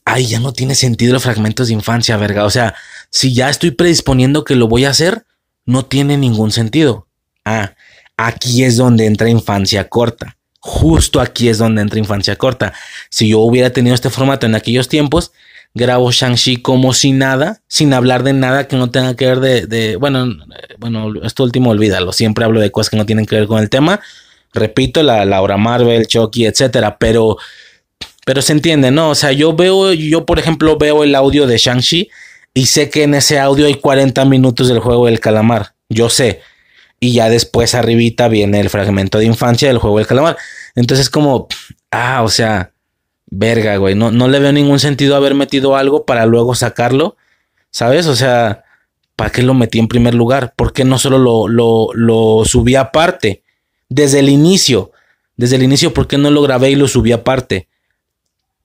Ay, ya no tiene sentido los fragmentos de infancia, verga. O sea, si ya estoy predisponiendo que lo voy a hacer, no tiene ningún sentido. Ah, aquí es donde entra infancia corta. Justo aquí es donde entra infancia corta. Si yo hubiera tenido este formato en aquellos tiempos, grabo Shang-Chi como si nada, sin hablar de nada que no tenga que ver de, bueno, bueno, esto último olvídalo, siempre hablo de cosas que no tienen que ver con el tema. Repito, la Laura Marvel, Chucky, etcétera, pero, pero se entiende, ¿no? O sea, yo veo, yo por ejemplo veo el audio de Shang-Chi y sé que en ese audio hay 40 minutos del juego del calamar, yo sé. Y ya después arribita viene el fragmento de infancia del juego del calamar. Entonces como ah, o sea, verga, güey, no, no le veo ningún sentido haber metido algo para luego sacarlo, ¿sabes? O sea, ¿para qué lo metí en primer lugar? ¿Por qué no solo lo, lo, lo subí aparte? Desde el inicio, desde el inicio, ¿por qué no lo grabé y lo subí aparte?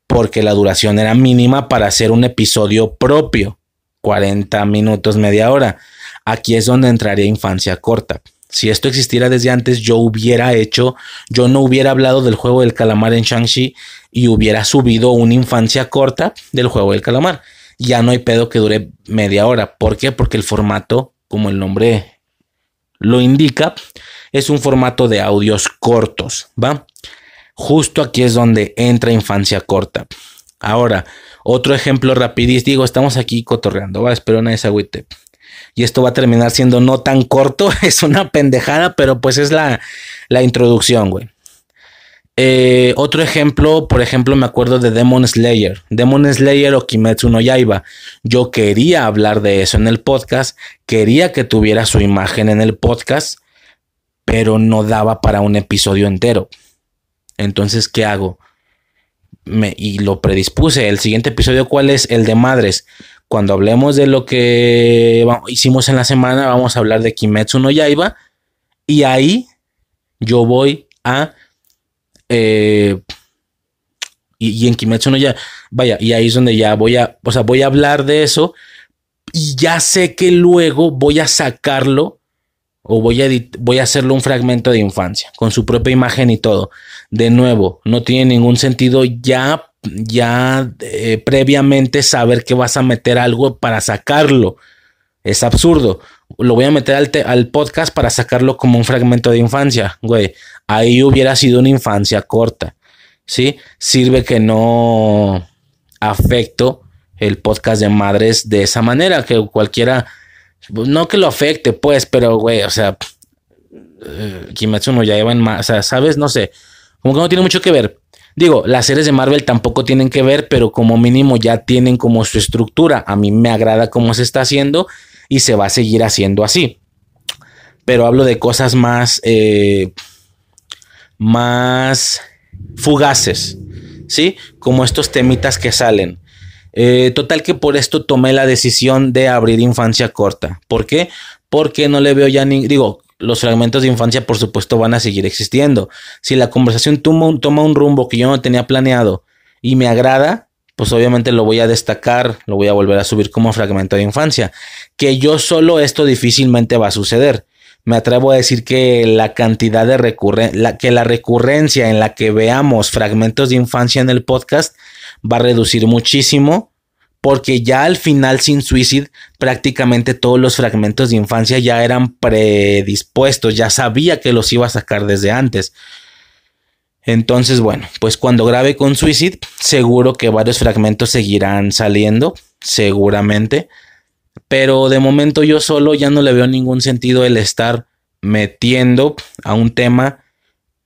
Porque la duración era mínima para hacer un episodio propio, 40 minutos, media hora. Aquí es donde entraría infancia corta. Si esto existiera desde antes, yo hubiera hecho, yo no hubiera hablado del juego del calamar en Shang-Chi y hubiera subido una infancia corta del juego del calamar. Ya no hay pedo que dure media hora. ¿Por qué? Porque el formato, como el nombre lo indica, es un formato de audios cortos, ¿va? Justo aquí es donde entra infancia corta. Ahora, otro ejemplo rapidísimo, digo, estamos aquí cotorreando, ¿va? Espero nadie se agüite y esto va a terminar siendo no tan corto, (laughs) es una pendejada, pero pues es la, la introducción, güey. Eh, otro ejemplo, por ejemplo, me acuerdo de Demon Slayer. Demon Slayer o Kimetsu no Yaiba. Yo quería hablar de eso en el podcast, quería que tuviera su imagen en el podcast, pero no daba para un episodio entero. Entonces, ¿qué hago? Y lo predispuse. El siguiente episodio, ¿cuál es? El de madres. Cuando hablemos de lo que hicimos en la semana, vamos a hablar de Kimetsu no Yaiba. Y ahí yo voy a. Eh, y, en Kimetsu no Yaiba. Vaya, y ahí es donde ya voy a. O sea, voy a hablar de eso. Y ya sé que luego voy a sacarlo. O voy a, voy a hacerlo un fragmento de infancia. Con su propia imagen y todo. De nuevo, no tiene ningún sentido ya ya eh, previamente saber que vas a meter algo para sacarlo. Es absurdo. Lo voy a meter al, al, podcast para sacarlo como un fragmento de infancia, güey. Ahí hubiera sido una infancia corta, ¿sí? Sirve que no afecto el podcast de madres de esa manera, que cualquiera, no que lo afecte, pues, pero, güey, o sea, eh, Kimetsu no ya llevan más, o sea, ¿sabes? No sé, como que no tiene mucho que ver. Digo, las series de Marvel tampoco tienen que ver, pero como mínimo ya tienen como su estructura. A mí me agrada cómo se está haciendo y se va a seguir haciendo así. Pero hablo de cosas más, eh, más fugaces, ¿sí? Como estos temitas que salen. Eh, total que por esto tomé la decisión de abrir infancia corta. ¿Por qué? Porque no le veo ya ni, digo, los fragmentos de infancia, por supuesto, van a seguir existiendo. Si la conversación toma un, toma un rumbo que yo no tenía planeado y me agrada, pues obviamente lo voy a destacar, lo voy a volver a subir como fragmento de infancia. Que yo solo esto difícilmente va a suceder. Me atrevo a decir que la cantidad de recurrencia, que la recurrencia en la que veamos fragmentos de infancia en el podcast va a reducir muchísimo porque ya al final sin Suicide prácticamente todos los fragmentos de infancia ya eran predispuestos, ya sabía que los iba a sacar desde antes. Entonces, bueno, pues cuando grabe con Suicide, seguro que varios fragmentos seguirán saliendo, seguramente. Pero de momento yo solo ya no le veo ningún sentido el estar metiendo a un tema,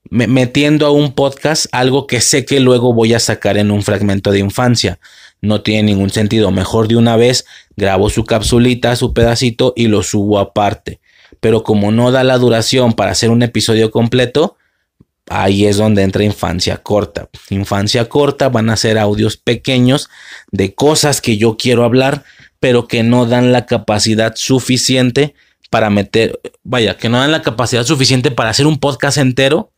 metiendo a un podcast algo que sé que luego voy a sacar en un fragmento de infancia no tiene ningún sentido. Mejor de una vez grabo su capsulita, su pedacito y lo subo aparte. Pero como no da la duración para hacer un episodio completo, ahí es donde entra infancia corta. Infancia corta van a ser audios pequeños de cosas que yo quiero hablar, pero que no dan la capacidad suficiente para meter, vaya, que no dan la capacidad suficiente para hacer un podcast entero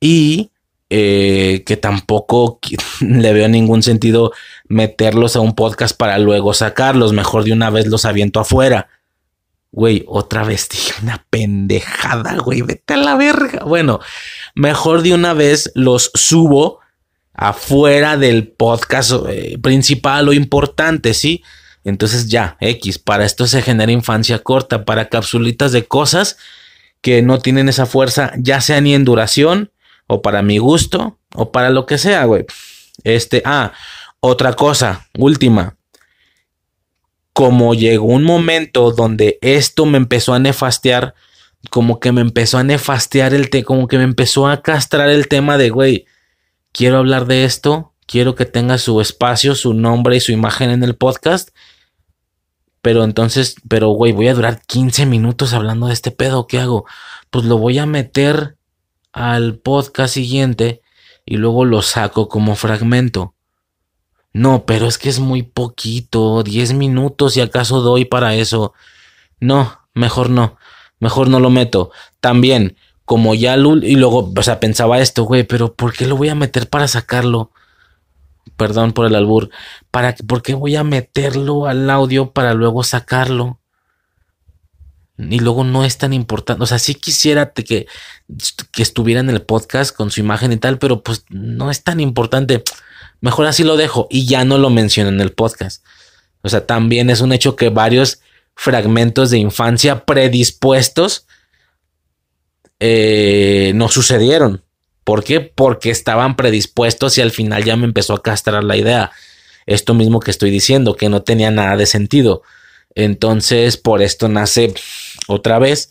y eh, que tampoco (laughs) le veo ningún sentido meterlos a un podcast para luego sacarlos. Mejor de una vez los aviento afuera. Güey, otra vez dije una pendejada, güey, vete a la verga. Bueno, mejor de una vez los subo afuera del podcast eh, principal o importante, ¿sí? Entonces ya, X, para esto se genera infancia corta, para capsulitas de cosas que no tienen esa fuerza, ya sea ni en duración, o para mi gusto, o para lo que sea, güey. Este, ah, otra cosa, última. Como llegó un momento donde esto me empezó a nefastear, como que me empezó a nefastear el tema, como que me empezó a castrar el tema de, güey, quiero hablar de esto, quiero que tenga su espacio, su nombre y su imagen en el podcast. Pero entonces, pero güey, voy a durar 15 minutos hablando de este pedo, ¿qué hago? Pues lo voy a meter al podcast siguiente y luego lo saco como fragmento. No, pero es que es muy poquito, 10 minutos y acaso doy para eso. No, mejor no, mejor no lo meto. También, como ya y luego, o sea, pensaba esto, güey, pero ¿por qué lo voy a meter para sacarlo? Perdón por el albur. ¿Para, ¿Por qué voy a meterlo al audio para luego sacarlo? Y luego no es tan importante. O sea, sí quisiera que, que estuviera en el podcast con su imagen y tal, pero pues no es tan importante. Mejor así lo dejo y ya no lo menciono en el podcast. O sea, también es un hecho que varios fragmentos de infancia predispuestos eh, no sucedieron. ¿Por qué? Porque estaban predispuestos y al final ya me empezó a castrar la idea. Esto mismo que estoy diciendo, que no tenía nada de sentido. Entonces, por esto nace otra vez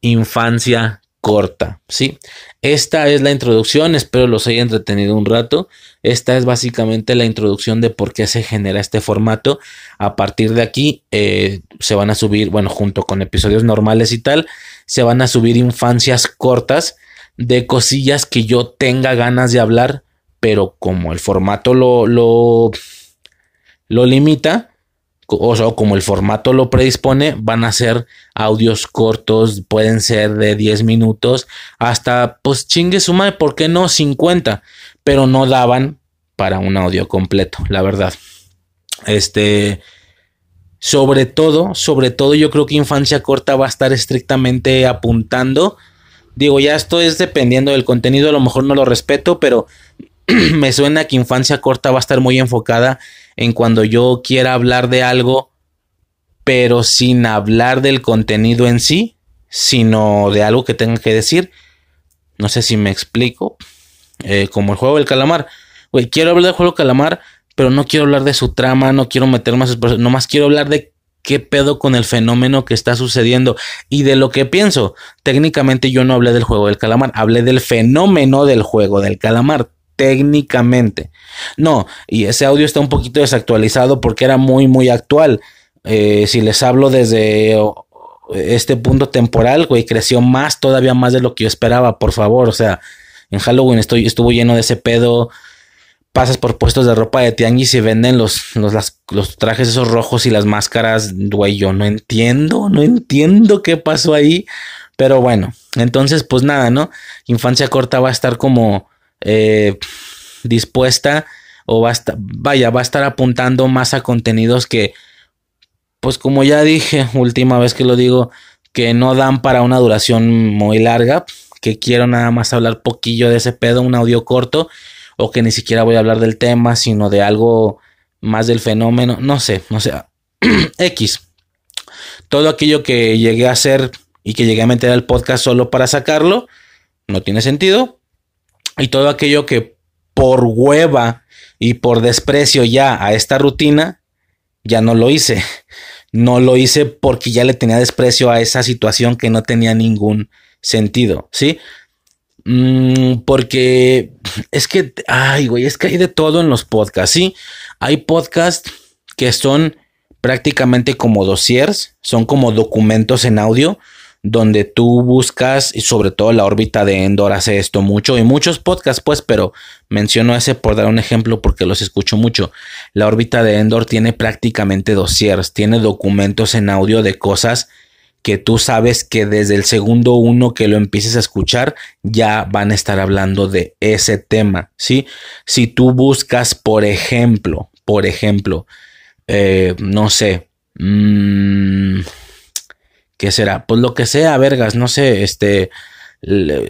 infancia corta, ¿sí? Esta es la introducción, espero los haya entretenido un rato. Esta es básicamente la introducción de por qué se genera este formato. A partir de aquí eh, se van a subir, bueno, junto con episodios normales y tal, se van a subir infancias cortas de cosillas que yo tenga ganas de hablar, pero como el formato lo, lo, lo limita, o como el formato lo predispone, van a ser audios cortos, pueden ser de 10 minutos, hasta pues chingue suma, ¿por qué no 50? Pero no daban para un audio completo, la verdad. Este, sobre todo, sobre todo yo creo que Infancia Corta va a estar estrictamente apuntando. Digo, ya esto es dependiendo del contenido, a lo mejor no lo respeto, pero (clears throat) me suena que Infancia Corta va a estar muy enfocada en cuando yo quiera hablar de algo, pero sin hablar del contenido en sí, sino de algo que tenga que decir. No sé si me explico. Eh, como el juego del calamar. Güey, quiero hablar del juego del calamar, pero no quiero hablar de su trama, no quiero meter más, nomás quiero hablar de qué pedo con el fenómeno que está sucediendo y de lo que pienso. Técnicamente yo no hablé del juego del calamar, hablé del fenómeno del juego del calamar técnicamente. No, y ese audio está un poquito desactualizado porque era muy, muy actual. Eh, si les hablo desde este punto temporal, güey, creció más, todavía más de lo que yo esperaba, por favor. O sea, en Halloween estoy, estuvo lleno de ese pedo. Pasas por puestos de ropa de tianguis y venden los, los, los trajes esos rojos y las máscaras. Güey, yo no entiendo, no entiendo qué pasó ahí. Pero bueno, entonces, pues nada, ¿no? Infancia corta va a estar como eh, dispuesta o va a estar, vaya, va a estar apuntando más a contenidos que, pues como ya dije, última vez que lo digo, que no dan para una duración muy larga, que quiero nada más hablar poquillo de ese pedo, un audio corto, o que ni siquiera voy a hablar del tema, sino de algo más del fenómeno, no sé, no sé, (clears throat) X. Todo aquello que llegué a hacer y que llegué a meter al podcast solo para sacarlo, no tiene sentido, y todo aquello que por hueva y por desprecio ya a esta rutina, ya no lo hice. No lo hice porque ya le tenía desprecio a esa situación que no tenía ningún sentido, ¿sí? Mm, porque es que, ay, güey, es que hay de todo en los podcasts, ¿sí? Hay podcasts que son prácticamente como dossiers, son como documentos en audio donde tú buscas, y sobre todo la órbita de Endor hace esto mucho, y muchos podcasts, pues, pero menciono ese por dar un ejemplo porque los escucho mucho. La órbita de Endor tiene prácticamente dossiers, tiene documentos en audio de cosas que tú sabes que desde el segundo uno que lo empieces a escuchar ya van a estar hablando de ese tema, ¿sí? Si tú buscas, por ejemplo, por ejemplo, eh, no sé, mmm, ¿Qué será? Pues lo que sea, vergas, no sé, este,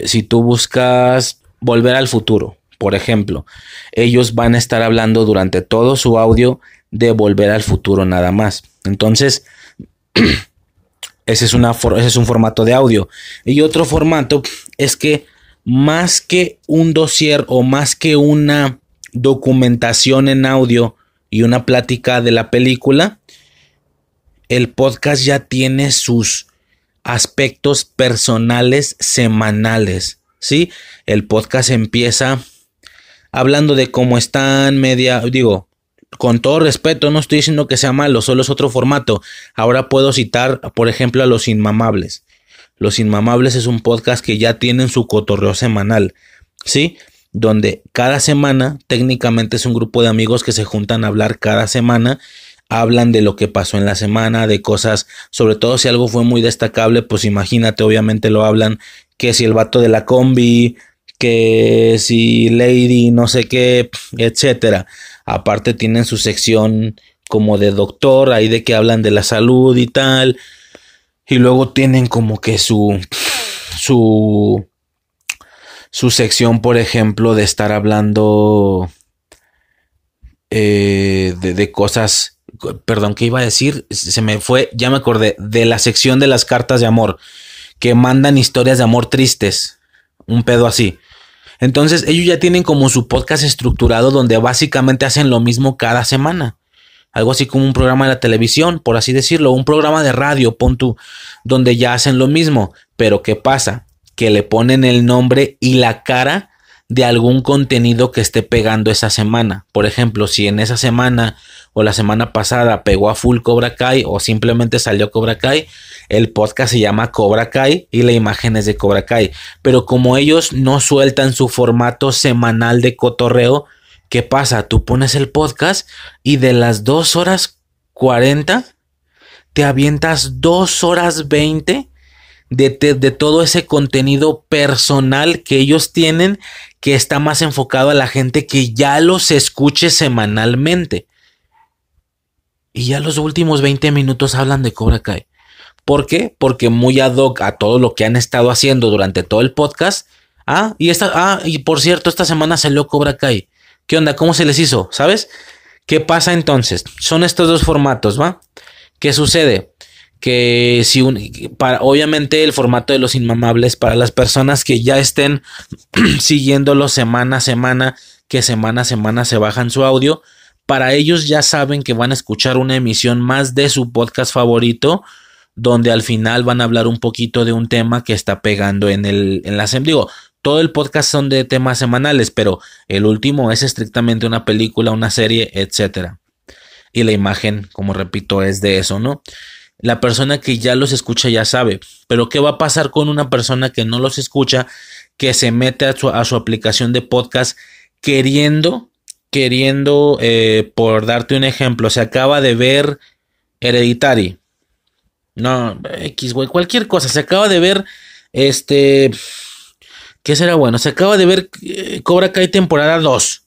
si tú buscas volver al futuro, por ejemplo, ellos van a estar hablando durante todo su audio de volver al futuro nada más. Entonces, (clears throat) ese es, ese es un formato de audio. Y otro formato es que más que un dossier o más que una documentación en audio y una plática de la película, el podcast ya tiene sus aspectos personales semanales, ¿sí? El podcast empieza hablando de cómo están, media, digo, con todo respeto, no estoy diciendo que sea malo, solo es otro formato. Ahora puedo citar, por ejemplo, a Los Inmamables. Los Inmamables es un podcast que ya tienen su cotorreo semanal, ¿sí? donde cada semana, técnicamente es un grupo de amigos que se juntan a hablar cada semana, hablan de lo que pasó en la semana, de cosas, sobre todo si algo fue muy destacable, pues imagínate, obviamente lo hablan, que si el vato de la combi, que si Lady, no sé qué, etcétera. Aparte tienen su sección como de doctor, ahí de que hablan de la salud y tal. Y luego tienen como que su su su sección, por ejemplo, de estar hablando eh, de, cosas, perdón, ¿qué iba a decir? Se me fue, ya me acordé, de la sección de las cartas de amor, que mandan historias de amor tristes, un pedo así. Entonces ellos ya tienen como su podcast estructurado donde básicamente hacen lo mismo cada semana. Algo así como un programa de la televisión, por así decirlo, un programa de radio, pon donde ya hacen lo mismo. Pero ¿qué pasa? que le ponen el nombre y la cara de algún contenido que esté pegando esa semana. Por ejemplo, si en esa semana o la semana pasada pegó a full Cobra Kai o simplemente salió Cobra Kai, el podcast se llama Cobra Kai y la imagen es de Cobra Kai. Pero como ellos no sueltan su formato semanal de cotorreo, ¿qué pasa? Tú pones el podcast y de las 2 horas 40 te avientas 2 horas 20 de, todo ese contenido personal que ellos tienen que está más enfocado a la gente que ya los escuche semanalmente. Y ya los últimos 20 minutos hablan de Cobra Kai. ¿Por qué? Porque muy ad hoc a todo lo que han estado haciendo durante todo el podcast. Ah, y esta, ah, y por cierto, esta semana salió Cobra Kai. ¿Qué onda? ¿Cómo se les hizo? ¿Sabes? ¿Qué pasa entonces? Son estos dos formatos, ¿va? ¿Qué sucede? que si un, para, obviamente el formato de los inmamables para las personas que ya estén (clears throat) siguiéndolo semana a semana, que semana a semana se bajan su audio, para ellos ya saben que van a escuchar una emisión más de su podcast favorito, donde al final van a hablar un poquito de un tema que está pegando en el en la digo, todo el podcast son de temas semanales, pero el último es estrictamente una película, una serie, etcétera. Y la imagen, como repito, es de eso, ¿no? La persona que ya los escucha ya sabe, pero ¿qué va a pasar con una persona que no los escucha, que se mete a su, aplicación de podcast queriendo, queriendo, eh, por darte un ejemplo, se acaba de ver Hereditary. No, X, güey, cualquier cosa. Se acaba de ver, este, ¿qué será bueno? Se acaba de ver eh, Cobra Kai temporada 2.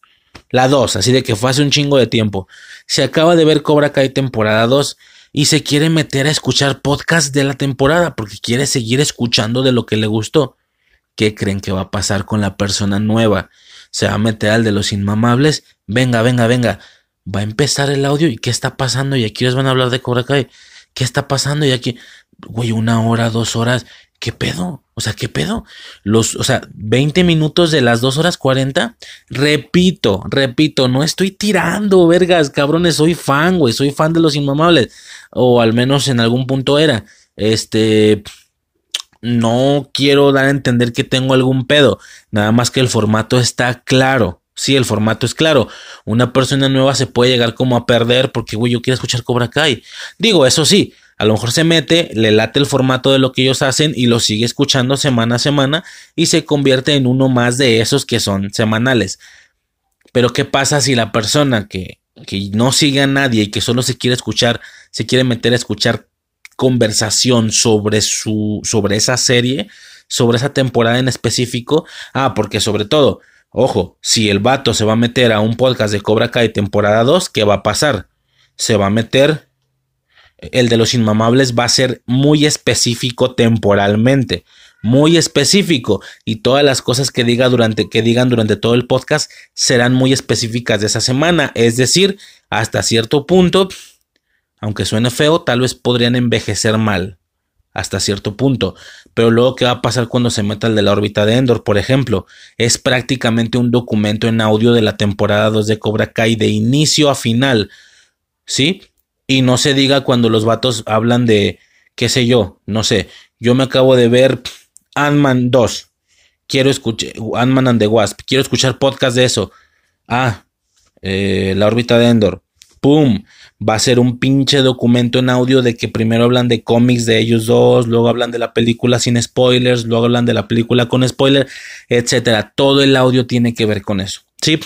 La 2, así de que fue hace un chingo de tiempo. Se acaba de ver Cobra Kai temporada 2 y se quiere meter a escuchar podcast de la temporada porque quiere seguir escuchando de lo que le gustó. ¿Qué creen que va a pasar con la persona nueva? ¿Se va a meter al de los inmamables? Venga, venga, venga. Va a empezar el audio y ¿qué está pasando? Y aquí les van a hablar de Cobra Kai. ¿Qué está pasando? Y aquí, güey, una hora, dos horas. ¿Qué pedo? O sea, ¿qué pedo? Los, o sea, 20 minutos de las 2 horas 40. Repito, repito, no estoy tirando, vergas, cabrones, soy fan, güey, soy fan de los inmamables. O al menos en algún punto era. Este, no quiero dar a entender que tengo algún pedo. Nada más que el formato está claro. Sí, el formato es claro. Una persona nueva se puede llegar como a perder porque, güey, yo quiero escuchar Cobra Kai. Digo, eso sí, a lo mejor se mete, le late el formato de lo que ellos hacen y lo sigue escuchando semana a semana y se convierte en uno más de esos que son semanales. Pero ¿qué pasa si la persona que, que no sigue a nadie y que solo se quiere escuchar, se quiere meter a escuchar conversación sobre su sobre esa serie, sobre esa temporada en específico? Ah, porque sobre todo, ojo, si el vato se va a meter a un podcast de Cobra Kai temporada 2, ¿qué va a pasar? Se va a meter el de los inmamables va a ser muy específico temporalmente, muy específico y todas las cosas que diga durante que digan durante todo el podcast serán muy específicas de esa semana, es decir, hasta cierto punto, aunque suene feo, tal vez podrían envejecer mal hasta cierto punto. Pero luego, ¿qué va a pasar cuando se meta el de la órbita de Endor? Por ejemplo, es prácticamente un documento en audio de la temporada 2 de Cobra Kai de inicio a final. ¿Sí? Y no se diga cuando los vatos hablan de, qué sé yo, no sé. Yo me acabo de ver Ant-Man 2. Quiero escuchar Ant-Man and the Wasp. Quiero escuchar podcast de eso. Ah, eh, la órbita de Endor. ¡Pum! Va a ser un pinche documento en audio de que primero hablan de cómics de ellos dos, luego hablan de la película sin spoilers, luego hablan de la película con spoilers, etcétera. Todo el audio tiene que ver con eso. ¿Sí?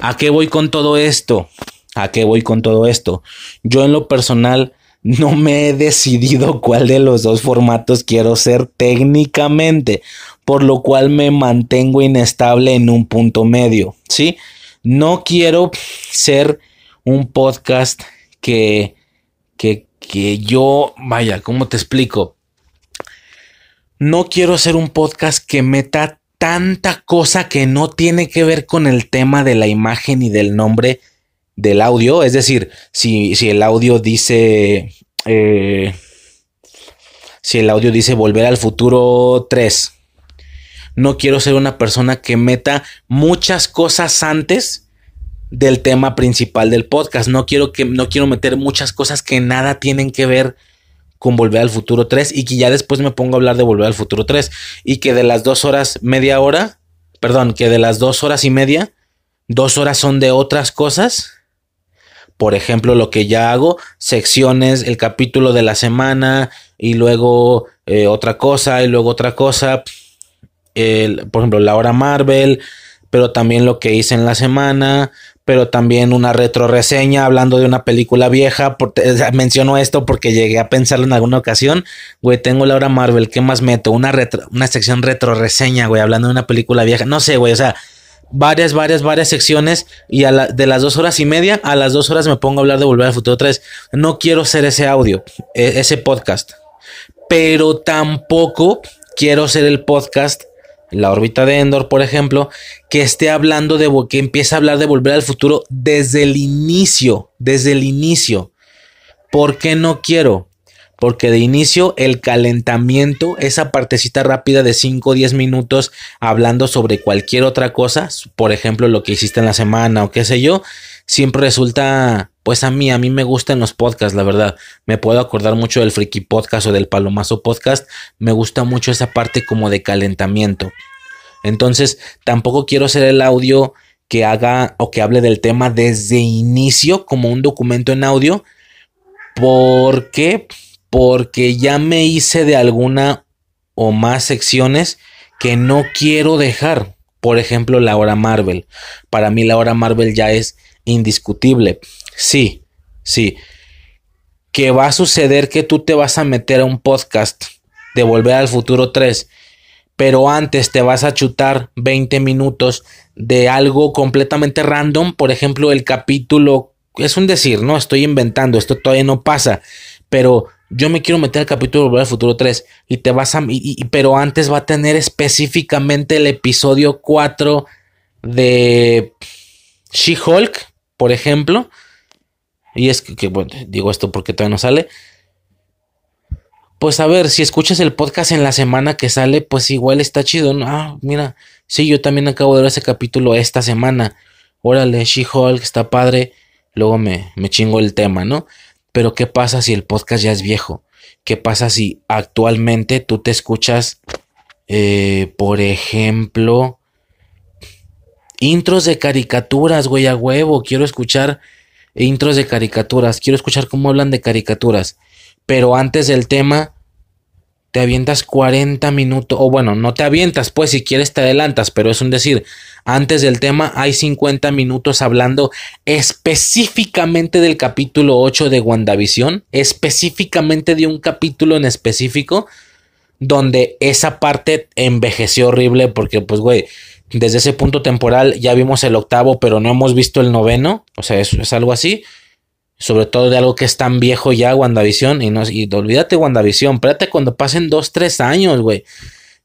¿A qué voy con todo esto? ¿A qué voy con todo esto? Yo en lo personal no me he decidido cuál de los dos formatos quiero ser técnicamente, por lo cual me mantengo inestable en un punto medio, ¿sí? No quiero ser un podcast que, que, que yo, vaya, ¿cómo te explico? No quiero ser un podcast que meta tanta cosa que no tiene que ver con el tema de la imagen y del nombre del audio. Es decir, si, si el audio dice. Eh, si el audio dice volver al futuro 3. No quiero ser una persona que meta muchas cosas antes del tema principal del podcast. No quiero que no quiero meter muchas cosas que nada tienen que ver con Volver al Futuro 3 y que ya después me pongo a hablar de Volver al Futuro 3 y que de las dos horas media hora, perdón, que de las dos horas y media, dos horas son de otras cosas por ejemplo, lo que ya hago, secciones, el capítulo de la semana y luego eh, otra cosa y luego otra cosa. por ejemplo, la hora Marvel, pero también lo que hice en la semana, pero también una retro reseña hablando de una película vieja. menciono esto porque llegué a pensarlo en alguna ocasión. Güey, tengo la hora Marvel, ¿qué más meto? Una, una sección retro reseña, güey, hablando de una película vieja. No sé, güey, o sea, varias, varias, varias secciones y de las dos horas y media a las dos horas me pongo a hablar de Volver al Futuro 3. No quiero ser ese audio, e, ese podcast, pero tampoco quiero ser el podcast, la órbita de Endor, por ejemplo, que esté hablando de, que empiece a hablar de Volver al Futuro desde el inicio, desde el inicio. ¿Por qué no quiero? porque de inicio el calentamiento, esa partecita rápida de 5 o 10 minutos hablando sobre cualquier otra cosa, por ejemplo lo que hiciste en la semana o qué sé yo, siempre resulta, pues a mí, a mí me gustan los podcasts, la verdad, me puedo acordar mucho del Freaky Podcast o del Palomazo Podcast, me gusta mucho esa parte como de calentamiento. Entonces, tampoco quiero ser el audio que haga o que hable del tema desde inicio como un documento en audio, porque porque ya me hice de alguna o más secciones que no quiero dejar. Por ejemplo, la hora Marvel. Para mí la hora Marvel ya es indiscutible. Sí, sí. Que va a suceder que tú te vas a meter a un podcast de Volver al Futuro 3, pero antes te vas a chutar 20 minutos de algo completamente random. Por ejemplo, el capítulo... Es un decir, no estoy inventando, esto todavía no pasa, pero yo me quiero meter al capítulo de Volver al Futuro 3 y te vas a... pero antes va a tener específicamente el episodio 4 de She-Hulk, por ejemplo. Y es que, bueno, digo esto porque todavía no sale. Pues a ver, si escuchas el podcast en la semana que sale, pues igual está chido. Ah, mira, sí, yo también acabo de ver ese capítulo esta semana. Órale, She-Hulk, está padre. Luego me, me chingo el tema, ¿no? Pero ¿qué pasa si el podcast ya es viejo? ¿Qué pasa si actualmente tú te escuchas, eh, por ejemplo, intros de caricaturas, güey, a huevo? Quiero escuchar intros de caricaturas, quiero escuchar cómo hablan de caricaturas. Pero antes del tema, te avientas 40 minutos, o bueno, no te avientas, pues si quieres te adelantas, pero es un decir, antes del tema hay 50 minutos hablando específicamente del capítulo 8 de WandaVision, específicamente de un capítulo en específico, donde esa parte envejeció horrible, porque pues, güey, desde ese punto temporal ya vimos el octavo, pero no hemos visto el noveno, o sea, es, es algo así sobre todo de algo que es tan viejo ya, WandaVision, y no, y olvídate WandaVision, espérate cuando pasen dos, tres años, güey.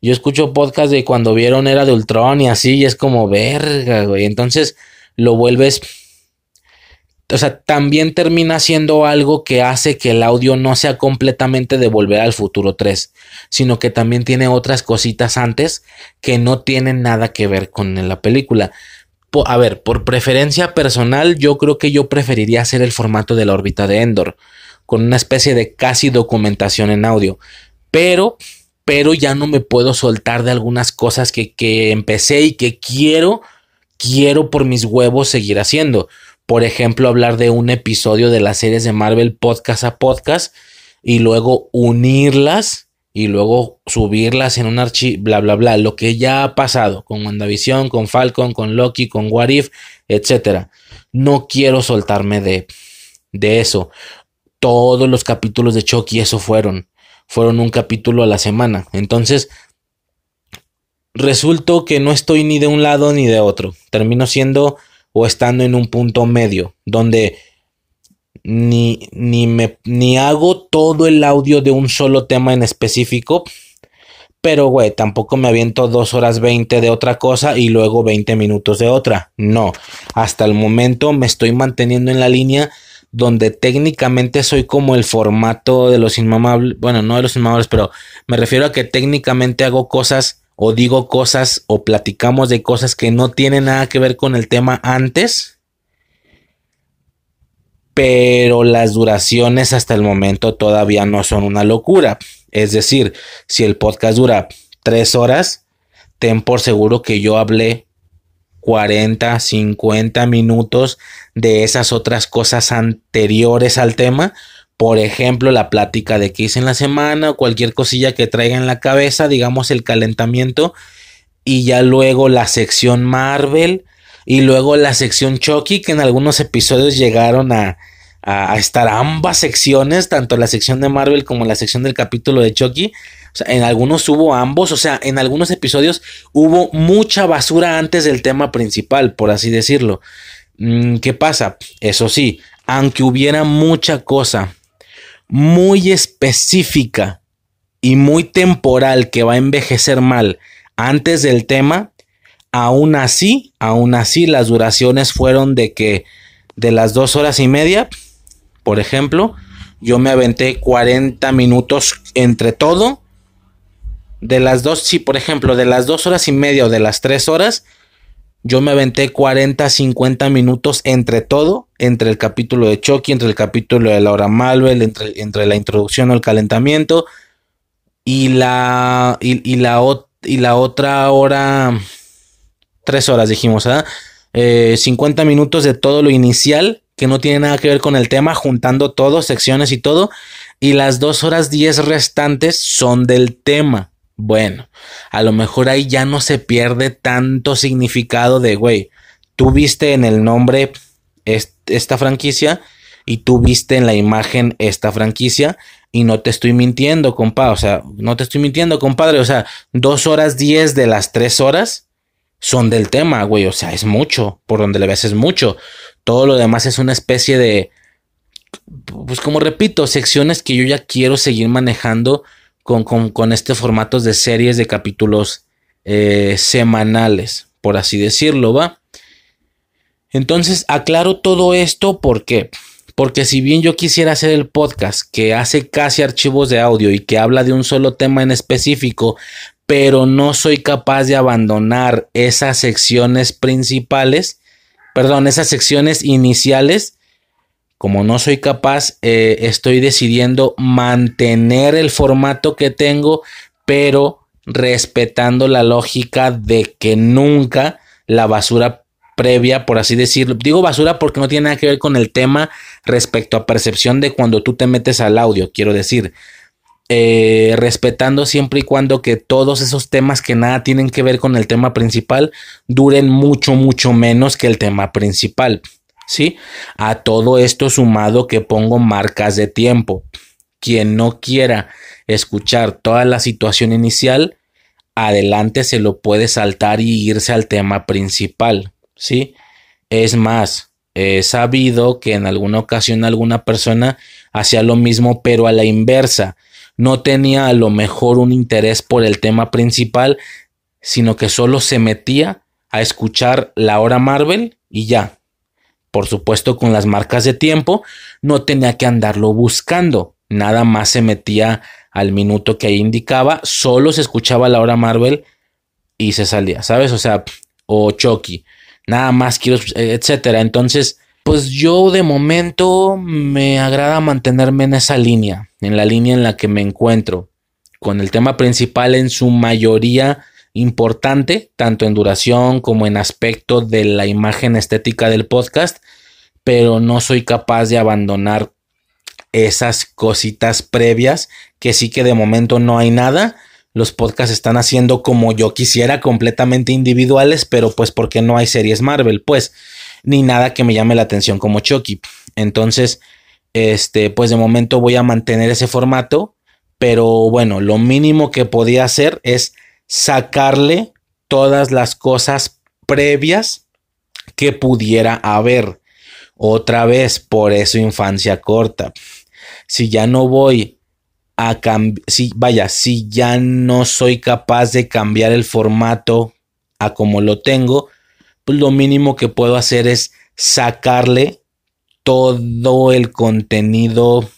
Yo escucho podcast de cuando vieron Era de Ultron y así, y es como verga, güey. Entonces lo vuelves. O sea, también termina siendo algo que hace que el audio no sea completamente de volver al futuro 3, sino que también tiene otras cositas antes que no tienen nada que ver con la película a ver, por preferencia personal, yo creo que yo preferiría hacer el formato de la órbita de Endor, con una especie de casi documentación en audio. Pero, pero ya no me puedo soltar de algunas cosas que, que empecé y que quiero, quiero por mis huevos seguir haciendo. por ejemplo, hablar de un episodio de las series de Marvel podcast a podcast y luego unirlas y luego subirlas en un archivo, bla, bla, bla, lo que ya ha pasado con WandaVision, con Falcon, con Loki, con What If, etc. No quiero soltarme de, de eso. Todos los capítulos de Chucky eso fueron. Fueron un capítulo a la semana. Entonces, resulto que no estoy ni de un lado ni de otro. Termino siendo o estando en un punto medio, donde ni, ni, me, ni hago todo el audio de un solo tema en específico. Pero, güey, tampoco me aviento dos horas 20 de otra cosa y luego 20 minutos de otra. No, hasta el momento me estoy manteniendo en la línea donde técnicamente soy como el formato de los inmamables. Bueno, no de los inmamables, pero me refiero a que técnicamente hago cosas o digo cosas o platicamos de cosas que no tienen nada que ver con el tema antes pero las duraciones hasta el momento todavía no son una locura. Es decir, si el podcast dura tres horas, ten por seguro que yo hablé 40, 50 minutos de esas otras cosas anteriores al tema. Por ejemplo, la plática de qué hice en la semana o cualquier cosilla que traiga en la cabeza, digamos el calentamiento. Y ya luego la sección Marvel y luego la sección Chucky, que en algunos episodios llegaron a, estar ambas secciones, tanto la sección de Marvel como la sección del capítulo de Chucky. O sea, en algunos hubo ambos, o sea, en algunos episodios hubo mucha basura antes del tema principal, por así decirlo. Mm, ¿Qué pasa? Eso sí, aunque hubiera mucha cosa muy específica y muy temporal que va a envejecer mal antes del tema, Aún así, aún así, las duraciones fueron de que de las dos horas y media, por ejemplo, yo me aventé 40 minutos entre todo. De las dos, sí, por ejemplo, de las dos horas y media o de las tres horas, yo me aventé 40, 50 minutos entre todo, entre el capítulo de Chucky, entre el capítulo de Laura Malvel, entre, entre la introducción el calentamiento y la, y, la, y la otra hora tres horas, dijimos, ¿ah? 50 eh, minutos de todo lo inicial, que no tiene nada que ver con el tema, juntando todo, secciones y todo. Y las dos horas 10 restantes son del tema. Bueno, a lo mejor ahí ya no se pierde tanto significado de, güey, tú viste en el nombre esta franquicia y tú viste en la imagen esta franquicia y no te estoy mintiendo, compa, o sea, no te estoy mintiendo, compadre, o sea, dos horas 10 de las tres horas son del tema, güey. O sea, es mucho. Por donde le ves es mucho. Todo lo demás es una especie de. Pues como repito, secciones que yo ya quiero seguir manejando con, con, con este formato de series de capítulos eh, semanales, por así decirlo, ¿va? Entonces, aclaro todo esto porque porque si bien yo quisiera hacer el podcast que hace casi archivos de audio y que habla de un solo tema en específico, pero no soy capaz de abandonar esas secciones principales, perdón, esas secciones iniciales. Como no soy capaz, eh, estoy decidiendo mantener el formato que tengo, pero respetando la lógica de que nunca la basura previa, por así decirlo, digo basura porque no tiene nada que ver con el tema respecto a percepción de cuando tú te metes al audio, quiero decir, eh, respetando siempre y cuando que todos esos temas que nada tienen que ver con el tema principal duren mucho, mucho menos que el tema principal. ¿Sí? A todo esto sumado que pongo marcas de tiempo. Quien no quiera escuchar toda la situación inicial, adelante se lo puede saltar y irse al tema principal. ¿Sí? Es más, he sabido que en alguna ocasión alguna persona hacía lo mismo, pero a la inversa no tenía a lo mejor un interés por el tema principal, sino que solo se metía a escuchar la hora Marvel y ya. Por supuesto, con las marcas de tiempo, no tenía que andarlo buscando. Nada más se metía al minuto que ahí indicaba, solo se escuchaba la hora Marvel y se salía, ¿sabes? O sea, o Chucky, nada más quiero, etcétera. Entonces, pues yo de momento me agrada mantenerme en esa línea, en la línea en la que me encuentro, con el tema principal en su mayoría importante, tanto en duración como en aspecto de la imagen estética del podcast, pero no soy capaz de abandonar esas cositas previas que sí que de momento no hay nada. Los podcasts están haciendo como yo quisiera, completamente individuales, pero pues porque no hay series Marvel, pues, ni nada que me llame la atención como Chucky. Entonces, este, pues de momento voy a mantener ese formato, pero bueno, lo mínimo que podía hacer es sacarle todas las cosas previas que pudiera haber. Otra vez, por eso infancia corta. Si ya no voy a cambiar, si vaya, si ya no soy capaz de cambiar el formato a como lo tengo, pues lo mínimo que puedo hacer es sacarle todo el contenido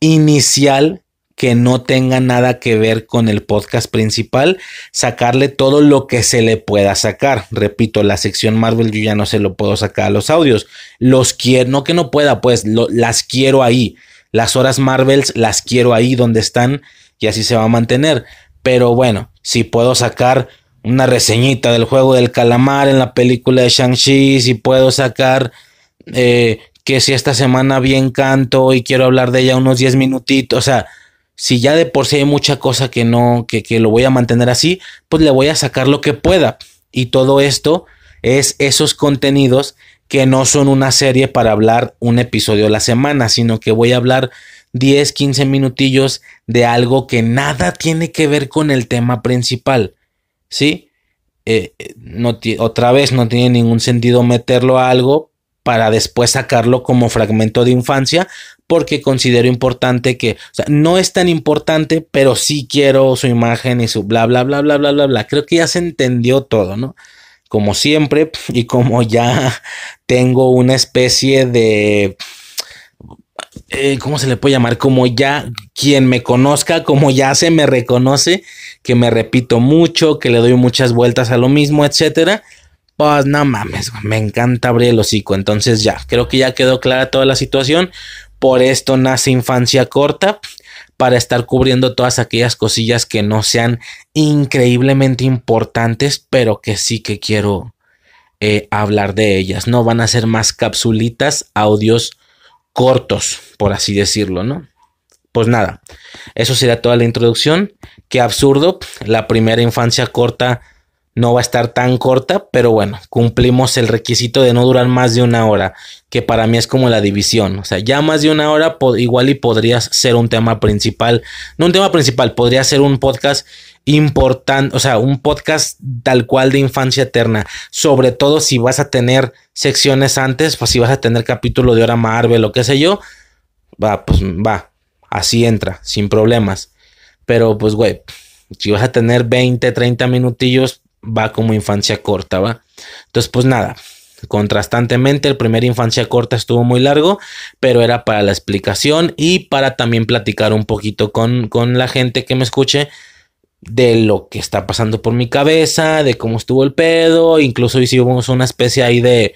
inicial que no tenga nada que ver con el podcast principal, sacarle todo lo que se le pueda sacar. Repito, la sección Marvel yo ya no se lo puedo sacar a los audios. Los quiero, no que no pueda, pues las quiero ahí. Las horas Marvels las quiero ahí donde están y así se va a mantener. Pero bueno, si puedo sacar una reseñita del juego del calamar en la película de Shang-Chi, si puedo sacar eh, que si esta semana bien canto y quiero hablar de ella unos 10 minutitos, o sea, si ya de por sí hay mucha cosa que no, que, que lo voy a mantener así, pues le voy a sacar lo que pueda. Y todo esto es esos contenidos que no son una serie para hablar un episodio a la semana, sino que voy a hablar 10, 15 minutillos de algo que nada tiene que ver con el tema principal. ¿Sí? Eh, eh, no otra vez no tiene ningún sentido meterlo a algo para después sacarlo como fragmento de infancia, porque considero importante que, o sea, no es tan importante, pero sí quiero su imagen y su bla, bla, bla, bla, bla, bla, bla. Creo que ya se entendió todo, ¿no? Como siempre, (laughs) y como ya tengo una especie de... Eh, ¿Cómo se le puede llamar? Como ya quien me conozca, como ya se me reconoce, que me repito mucho, que le doy muchas vueltas a lo mismo, etcétera. Pues no mames, me encanta abrir el hocico. Entonces ya, creo que ya quedó clara toda la situación. Por esto nace infancia corta, para estar cubriendo todas aquellas cosillas que no sean increíblemente importantes, pero que sí que quiero eh, hablar de ellas. No van a ser más capsulitas, audios cortos, por así decirlo, ¿no? Pues nada, eso sería toda la introducción. Qué absurdo, la primera infancia corta no va a estar tan corta, pero bueno, cumplimos el requisito de no durar más de una hora, que para mí es como la división. O sea, ya más de una hora igual y podrías ser un tema principal, no un tema principal, podría ser un podcast importante, o sea, un podcast tal cual de infancia eterna, sobre todo si vas a tener secciones antes, pues si vas a tener capítulo de hora Marvel o qué sé yo, va, pues va, así entra, sin problemas. Pero pues, güey, si vas a tener 20, 30 minutillos, va como infancia corta, ¿va? Entonces, pues nada, contrastantemente el primer infancia corta estuvo muy largo, pero era para la explicación y para también platicar un poquito con, con la gente que me escuche de lo que está pasando por mi cabeza, de cómo estuvo el pedo, incluso hicimos una especie ahí de,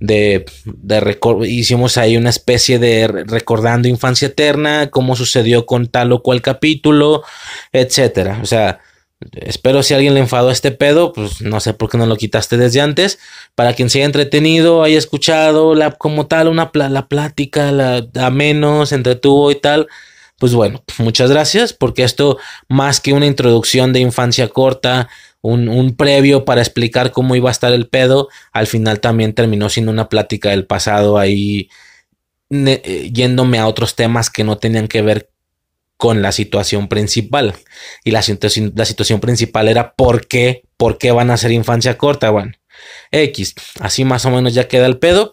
de, de hicimos ahí una especie de recordando infancia eterna, cómo sucedió con tal o cual capítulo, etcétera. O sea, Espero si alguien le enfadó este pedo, pues no sé por qué no lo quitaste desde antes. Para quien se haya entretenido, haya escuchado la, como tal una la plática, la, a menos, entretuvo y tal. Pues bueno, muchas gracias porque esto más que una introducción de infancia corta, un, previo para explicar cómo iba a estar el pedo, al final también terminó siendo una plática del pasado ahí eh, yéndome a otros temas que no tenían que ver con la situación principal. Y la la situación principal era por qué, por qué van a hacer infancia corta. Bueno, X, así más o menos ya queda el pedo.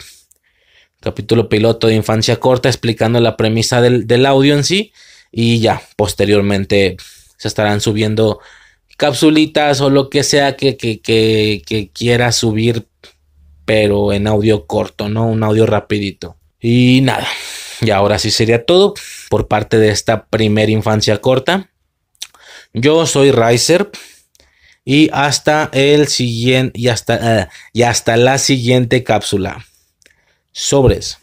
Capítulo piloto de infancia corta explicando la premisa del, audio en sí. Y ya, posteriormente se estarán subiendo capsulitas o lo que sea que, que, que, quiera subir, pero en audio corto, ¿no? Un audio rapidito. Y nada, y ahora sí sería todo por parte de esta primera infancia corta. Yo soy Riser y hasta el siguiente y hasta, eh, y hasta la siguiente cápsula. Sobres.